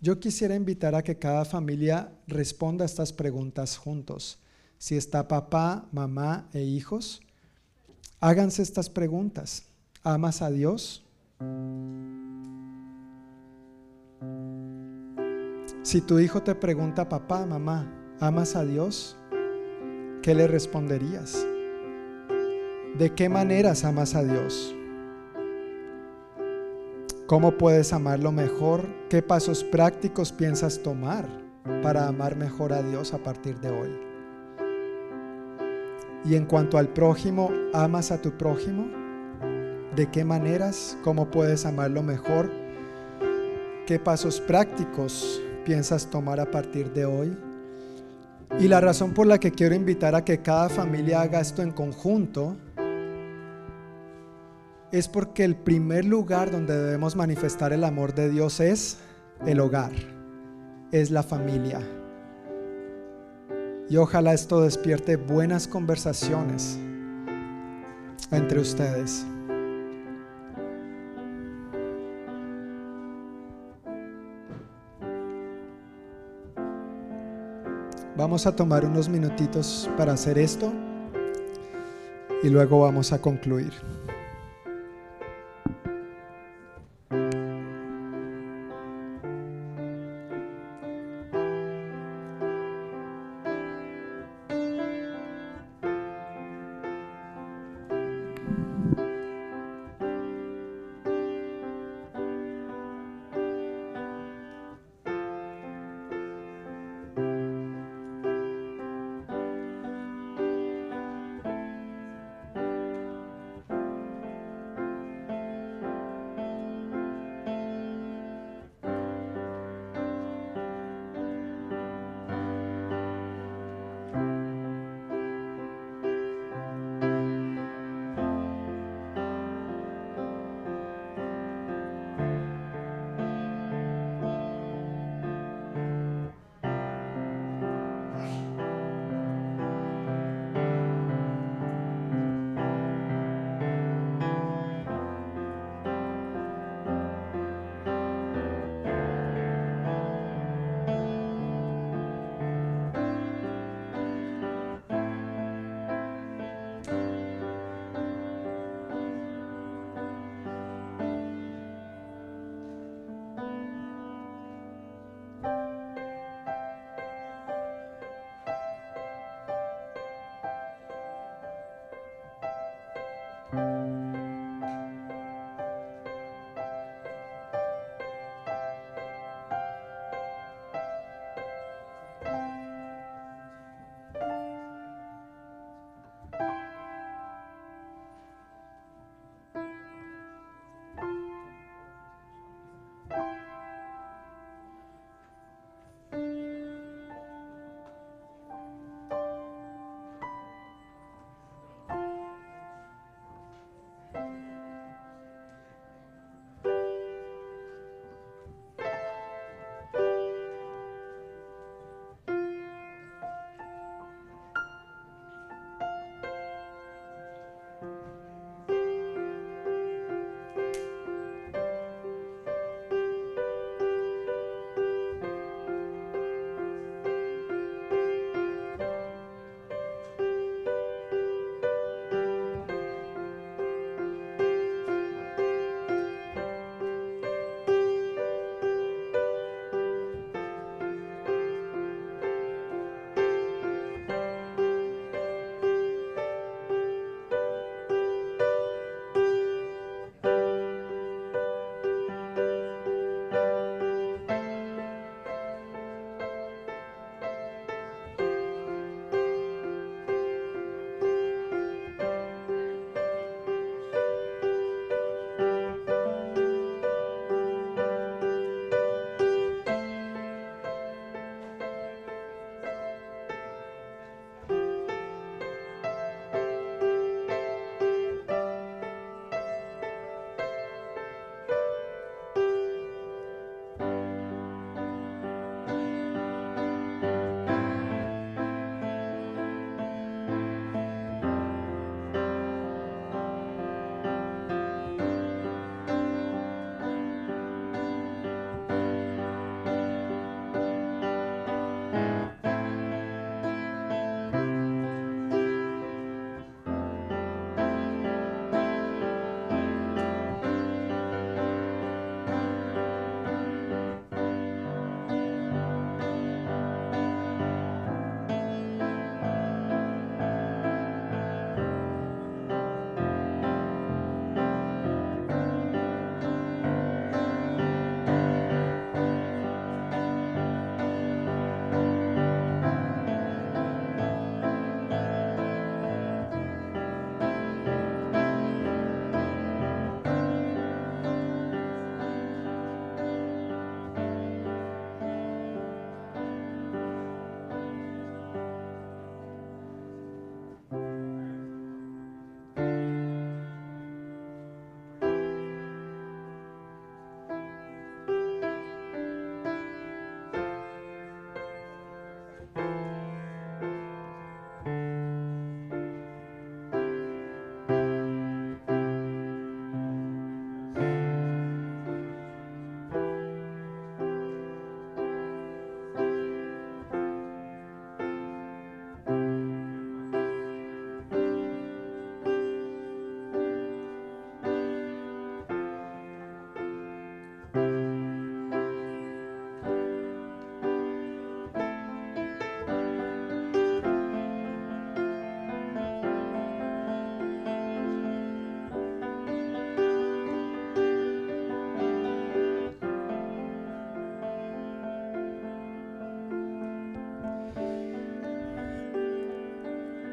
Speaker 1: yo quisiera invitar a que cada familia responda a estas preguntas juntos. Si está papá, mamá e hijos, háganse estas preguntas. ¿Amas a Dios? Si tu hijo te pregunta, papá, mamá, ¿amas a Dios? ¿Qué le responderías? ¿De qué maneras amas a Dios? ¿Cómo puedes amarlo mejor? ¿Qué pasos prácticos piensas tomar para amar mejor a Dios a partir de hoy? Y en cuanto al prójimo, ¿amas a tu prójimo? ¿De qué maneras? ¿Cómo puedes amarlo mejor? ¿Qué pasos prácticos piensas tomar a partir de hoy? Y la razón por la que quiero invitar a que cada familia haga esto en conjunto es porque el primer lugar donde debemos manifestar el amor de Dios es el hogar, es la familia. Y ojalá esto despierte buenas conversaciones entre ustedes. Vamos a tomar unos minutitos para hacer esto y luego vamos a concluir.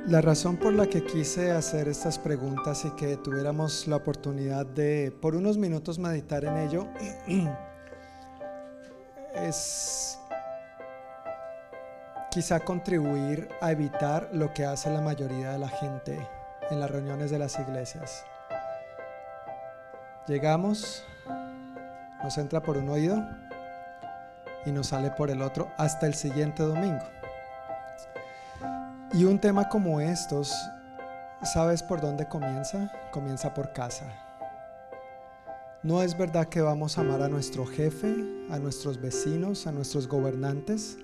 Speaker 1: La razón por la que quise hacer estas preguntas y que tuviéramos la oportunidad de por unos minutos meditar en ello (clears throat) es quizá contribuir a evitar lo que hace la mayoría de la gente en las reuniones de las iglesias. Llegamos, nos entra por un oído y nos sale por el otro hasta el siguiente domingo. Y un tema como estos, ¿sabes por dónde comienza? Comienza por casa. No es verdad que vamos a amar a nuestro jefe, a nuestros vecinos, a nuestros gobernantes,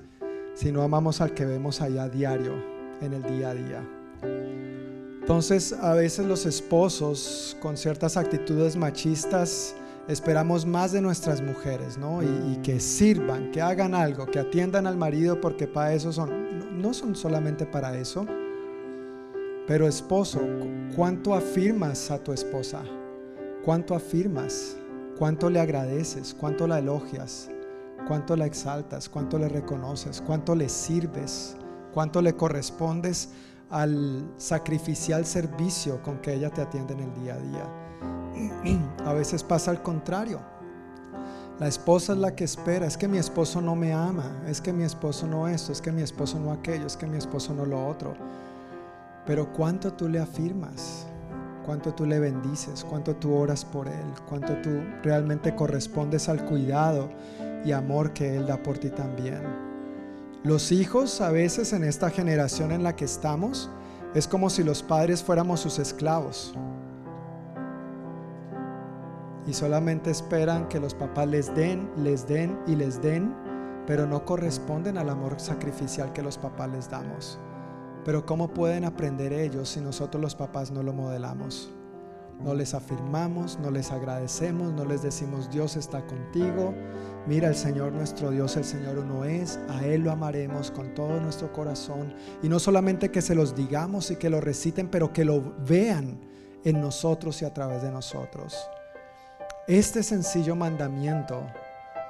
Speaker 1: sino amamos al que vemos allá diario, en el día a día. Entonces, a veces los esposos con ciertas actitudes machistas esperamos más de nuestras mujeres, ¿no? Y, que sirvan, que hagan algo, que atiendan al marido porque para eso son, no son solamente para eso. Pero esposo, ¿cuánto afirmas a tu esposa? ¿Cuánto afirmas? ¿Cuánto le agradeces? ¿Cuánto la elogias? ¿Cuánto la exaltas? ¿Cuánto le reconoces? ¿Cuánto le sirves? ¿Cuánto le correspondes? al sacrificial servicio con que ella te atiende en el día a día. (clears throat) A veces pasa al contrario. La esposa es la que espera, es que mi esposo no me ama, es que mi esposo no esto, es que mi esposo no aquello, es que mi esposo no lo otro. Pero cuánto tú le afirmas, cuánto tú le bendices, cuánto tú oras por él, cuánto tú realmente correspondes al cuidado y amor que él da por ti también. Los hijos a veces en esta generación en la que estamos es como si los padres fuéramos sus esclavos. Y solamente esperan que los papás les den, les den y les den, pero no corresponden al amor sacrificial que los papás les damos. Pero ¿cómo pueden aprender ellos si nosotros los papás no lo modelamos? No les afirmamos, no les agradecemos, no les decimos Dios está contigo, Mira, el Señor nuestro Dios, el Señor uno es, a Él lo amaremos con todo nuestro corazón. Y no solamente que se los digamos y que lo reciten, pero que lo vean en nosotros y a través de nosotros. Este sencillo mandamiento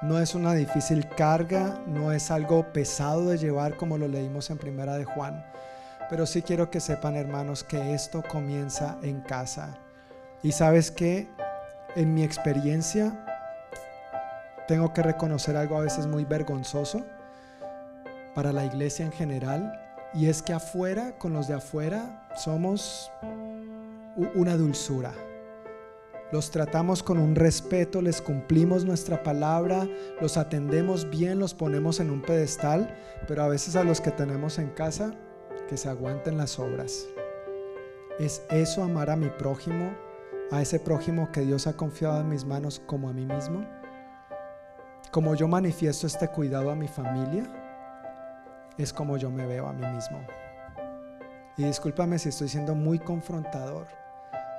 Speaker 1: no es una difícil carga, no es algo pesado de llevar como lo leímos en Primera de Juan. Pero sí quiero que sepan, hermanos, que esto comienza en casa. Y sabes que en mi experiencia, tengo que reconocer algo a veces muy vergonzoso para la iglesia en general, y es que afuera, con los de afuera, somos una dulzura. Los tratamos con un respeto, les cumplimos nuestra palabra, los atendemos bien, los ponemos en un pedestal, pero a veces a los que tenemos en casa, que se aguanten las obras. ¿Es eso amar a mi prójimo, a ese prójimo que Dios ha confiado en mis manos como a mí mismo? Como yo manifiesto este cuidado a mi familia, es como yo me veo a mí mismo. Y discúlpame si estoy siendo muy confrontador,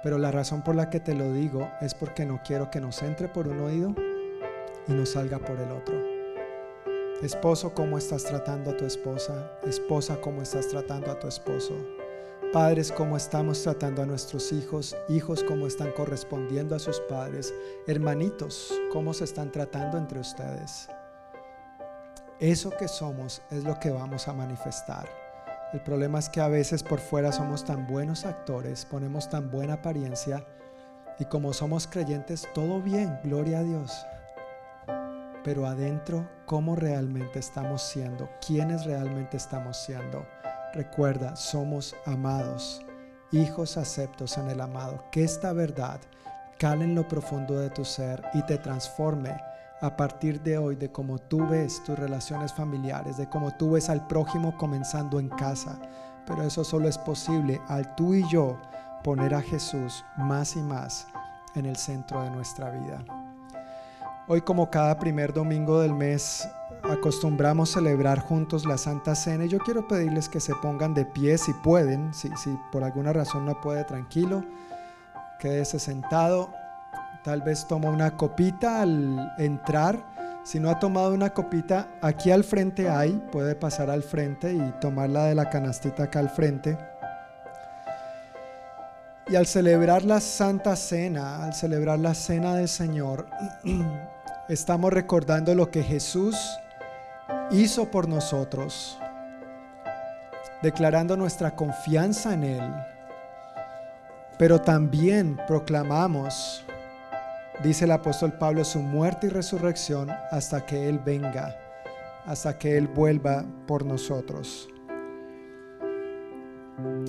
Speaker 1: pero la razón por la que te lo digo es porque no quiero que nos entre por un oído y nos salga por el otro. Esposo, ¿cómo estás tratando a tu esposa? Esposa, ¿cómo estás tratando a tu esposo? Padres, cómo estamos tratando a nuestros hijos, hijos, cómo están correspondiendo a sus padres, hermanitos, cómo se están tratando entre ustedes. Eso que somos es lo que vamos a manifestar. El problema es que a veces por fuera somos tan buenos actores, ponemos tan buena apariencia y como somos creyentes, todo bien, gloria a Dios. Pero adentro, ¿cómo realmente estamos siendo? ¿Quiénes realmente estamos siendo? Recuerda, somos amados, hijos aceptos en el amado. Que esta verdad cale en lo profundo de tu ser y te transforme a partir de hoy de cómo tú ves tus relaciones familiares, de cómo tú ves al prójimo comenzando en casa. Pero eso solo es posible al tú y yo poner a Jesús más y más en el centro de nuestra vida. Hoy como cada primer domingo del mes acostumbramos celebrar juntos la Santa Cena. Y yo quiero pedirles que se pongan de pie si pueden, si, por alguna razón no puede, tranquilo, quédese sentado. Tal vez toma una copita al entrar. Si no ha tomado una copita, aquí al frente hay, puede pasar al frente y tomarla de la canastita acá al frente. Y al celebrar la Santa Cena, al celebrar la Cena del Señor, (clears throat) estamos recordando lo que Jesús hizo por nosotros. declarando nuestra confianza en Él, pero también proclamamos, dice el apóstol Pablo, su muerte y resurrección hasta que Él venga, hasta que Él vuelva por nosotros.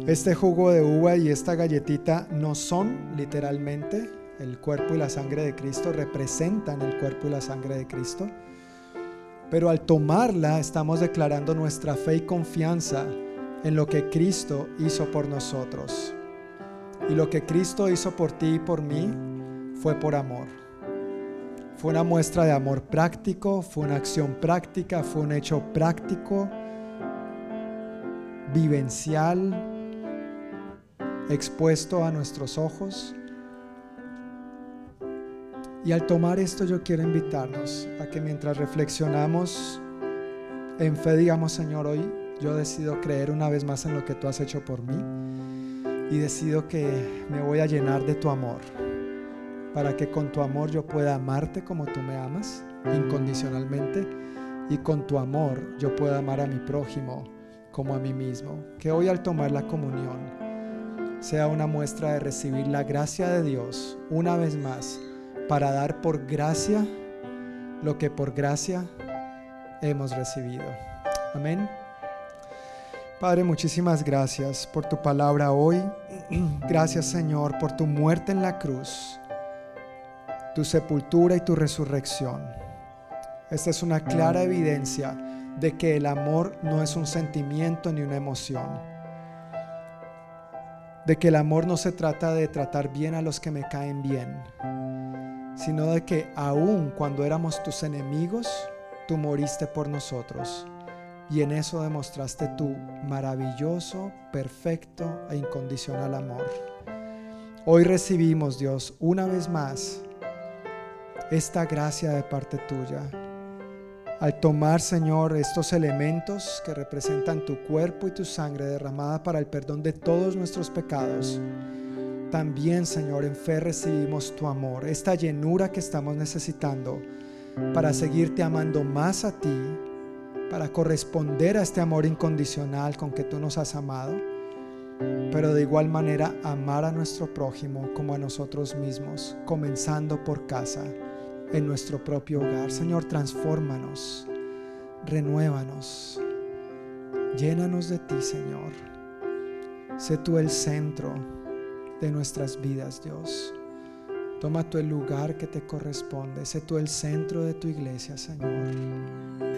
Speaker 1: Este jugo de uva y esta galletita no son literalmente el cuerpo y la sangre de Cristo, representan el cuerpo y la sangre de Cristo. Pero al tomarla estamos declarando nuestra fe y confianza en lo que Cristo hizo por nosotros. Y lo que Cristo hizo por ti y por mí fue por amor. Fue una muestra de amor práctico, fue una acción práctica, fue un hecho práctico, vivencial, expuesto a nuestros ojos. Y al tomar esto yo quiero invitarnos a que mientras reflexionamos en fe digamos, Señor, hoy yo decido creer una vez más en lo que tú has hecho por mí y decido que me voy a llenar de tu amor para que con tu amor yo pueda amarte como tú me amas incondicionalmente y con tu amor yo pueda amar a mi prójimo como a mí mismo. Que hoy al tomar la comunión sea una muestra de recibir la gracia de Dios una vez más para dar por gracia lo que por gracia hemos recibido. Amén. Padre, muchísimas gracias por tu palabra hoy. (clears throat) Gracias Señor por tu muerte en la cruz, tu sepultura y tu resurrección. Esta es una clara evidencia de que el amor no es un sentimiento ni una emoción. De que el amor no se trata de tratar bien a los que me caen bien, sino de que aun cuando éramos tus enemigos, tú moriste por nosotros. Y en eso demostraste tu maravilloso, perfecto e incondicional amor. Hoy recibimos, Dios, una vez más esta gracia de parte tuya. Al tomar, Señor, estos elementos que representan tu cuerpo y tu sangre derramada para el perdón de todos nuestros pecados, también, Señor, en fe recibimos tu amor, esta llenura que estamos necesitando para seguirte amando más a ti, para corresponder a este amor incondicional con que tú nos has amado, pero de igual manera amar a nuestro prójimo como a nosotros mismos, comenzando por casa, en nuestro propio hogar. Señor, transfórmanos, renuévanos, llénanos de ti, Señor. Sé tú el centro de nuestras vidas, Dios. Toma tú el lugar que te corresponde. Sé tú el centro de tu iglesia, Señor.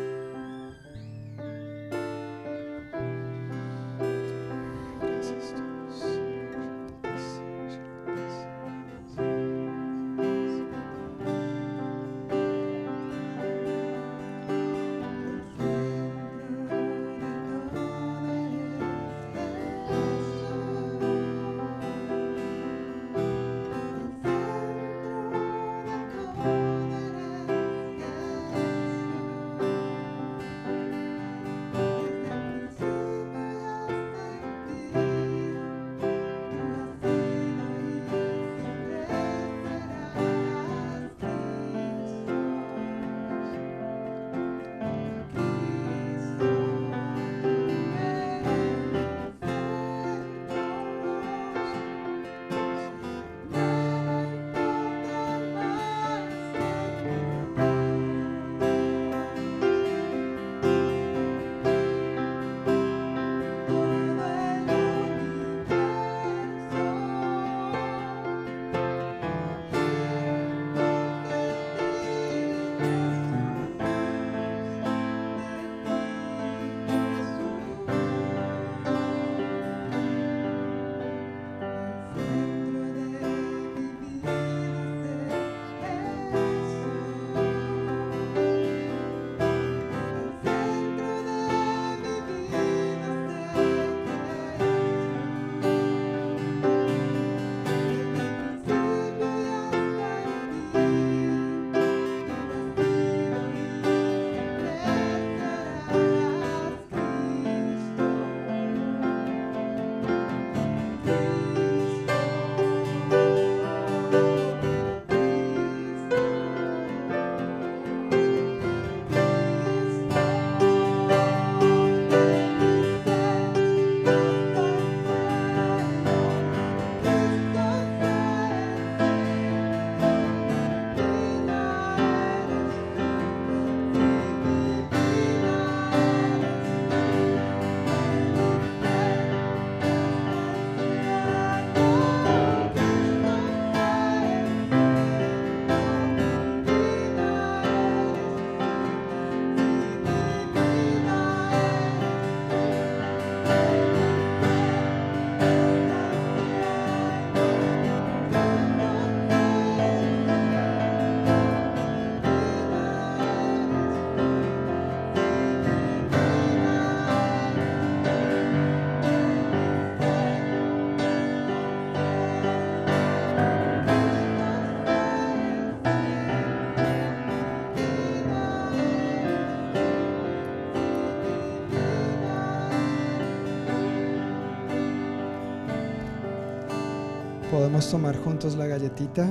Speaker 1: Podemos tomar juntos la galletita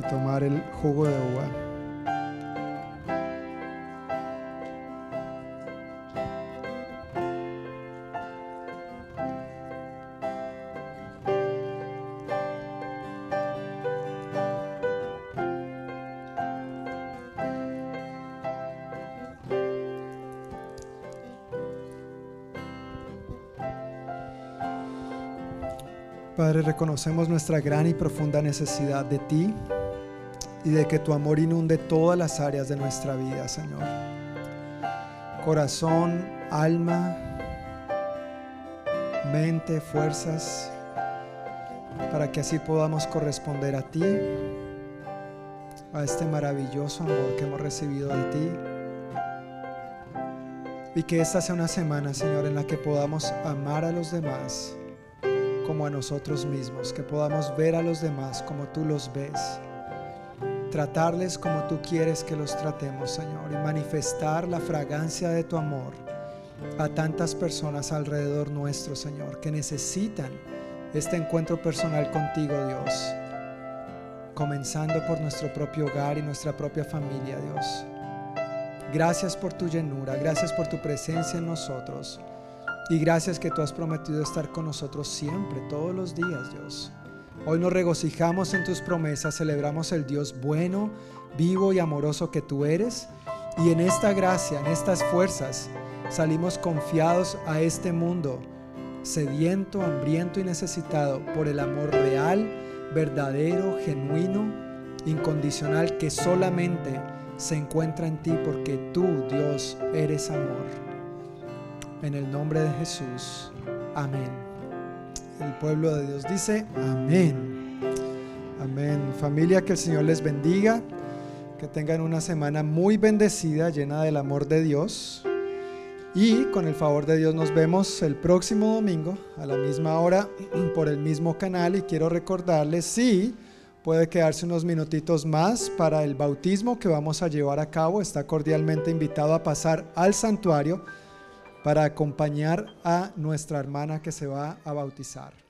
Speaker 1: y tomar el jugo de uva. Padre, reconocemos nuestra gran y profunda necesidad de ti y de que tu amor inunde todas las áreas de nuestra vida, Señor. Corazón, alma, mente, fuerzas, para que así podamos corresponder a ti, a este maravilloso amor que hemos recibido de ti. Y que esta sea una semana, Señor, en la que podamos amar a los demás como a nosotros mismos, que podamos ver a los demás como tú los ves, tratarles como tú quieres que los tratemos, Señor, y manifestar la fragancia de tu amor a tantas personas alrededor nuestro, Señor, que necesitan este encuentro personal contigo, Dios, comenzando por nuestro propio hogar y nuestra propia familia, Dios. Gracias por tu llenura, gracias por tu presencia en nosotros. Y gracias que tú has prometido estar con nosotros siempre, todos los días, Dios. Hoy nos regocijamos en tus promesas, celebramos el Dios bueno, vivo y amoroso que tú eres. Y en esta gracia, en estas fuerzas, salimos confiados a este mundo, sediento, hambriento y necesitado por el amor real, verdadero, genuino, incondicional que solamente se encuentra en ti porque tú, Dios, eres amor. En el nombre de Jesús. Amén. El pueblo de Dios dice, amén. Amén. Familia, que el Señor les bendiga. Que tengan una semana muy bendecida, llena del amor de Dios. Y con el favor de Dios nos vemos el próximo domingo a la misma hora (clears throat) por el mismo canal. Y quiero recordarles, sí, puede quedarse unos minutitos más para el bautismo que vamos a llevar a cabo. Está cordialmente invitado a pasar al santuario para acompañar a nuestra hermana que se va a bautizar.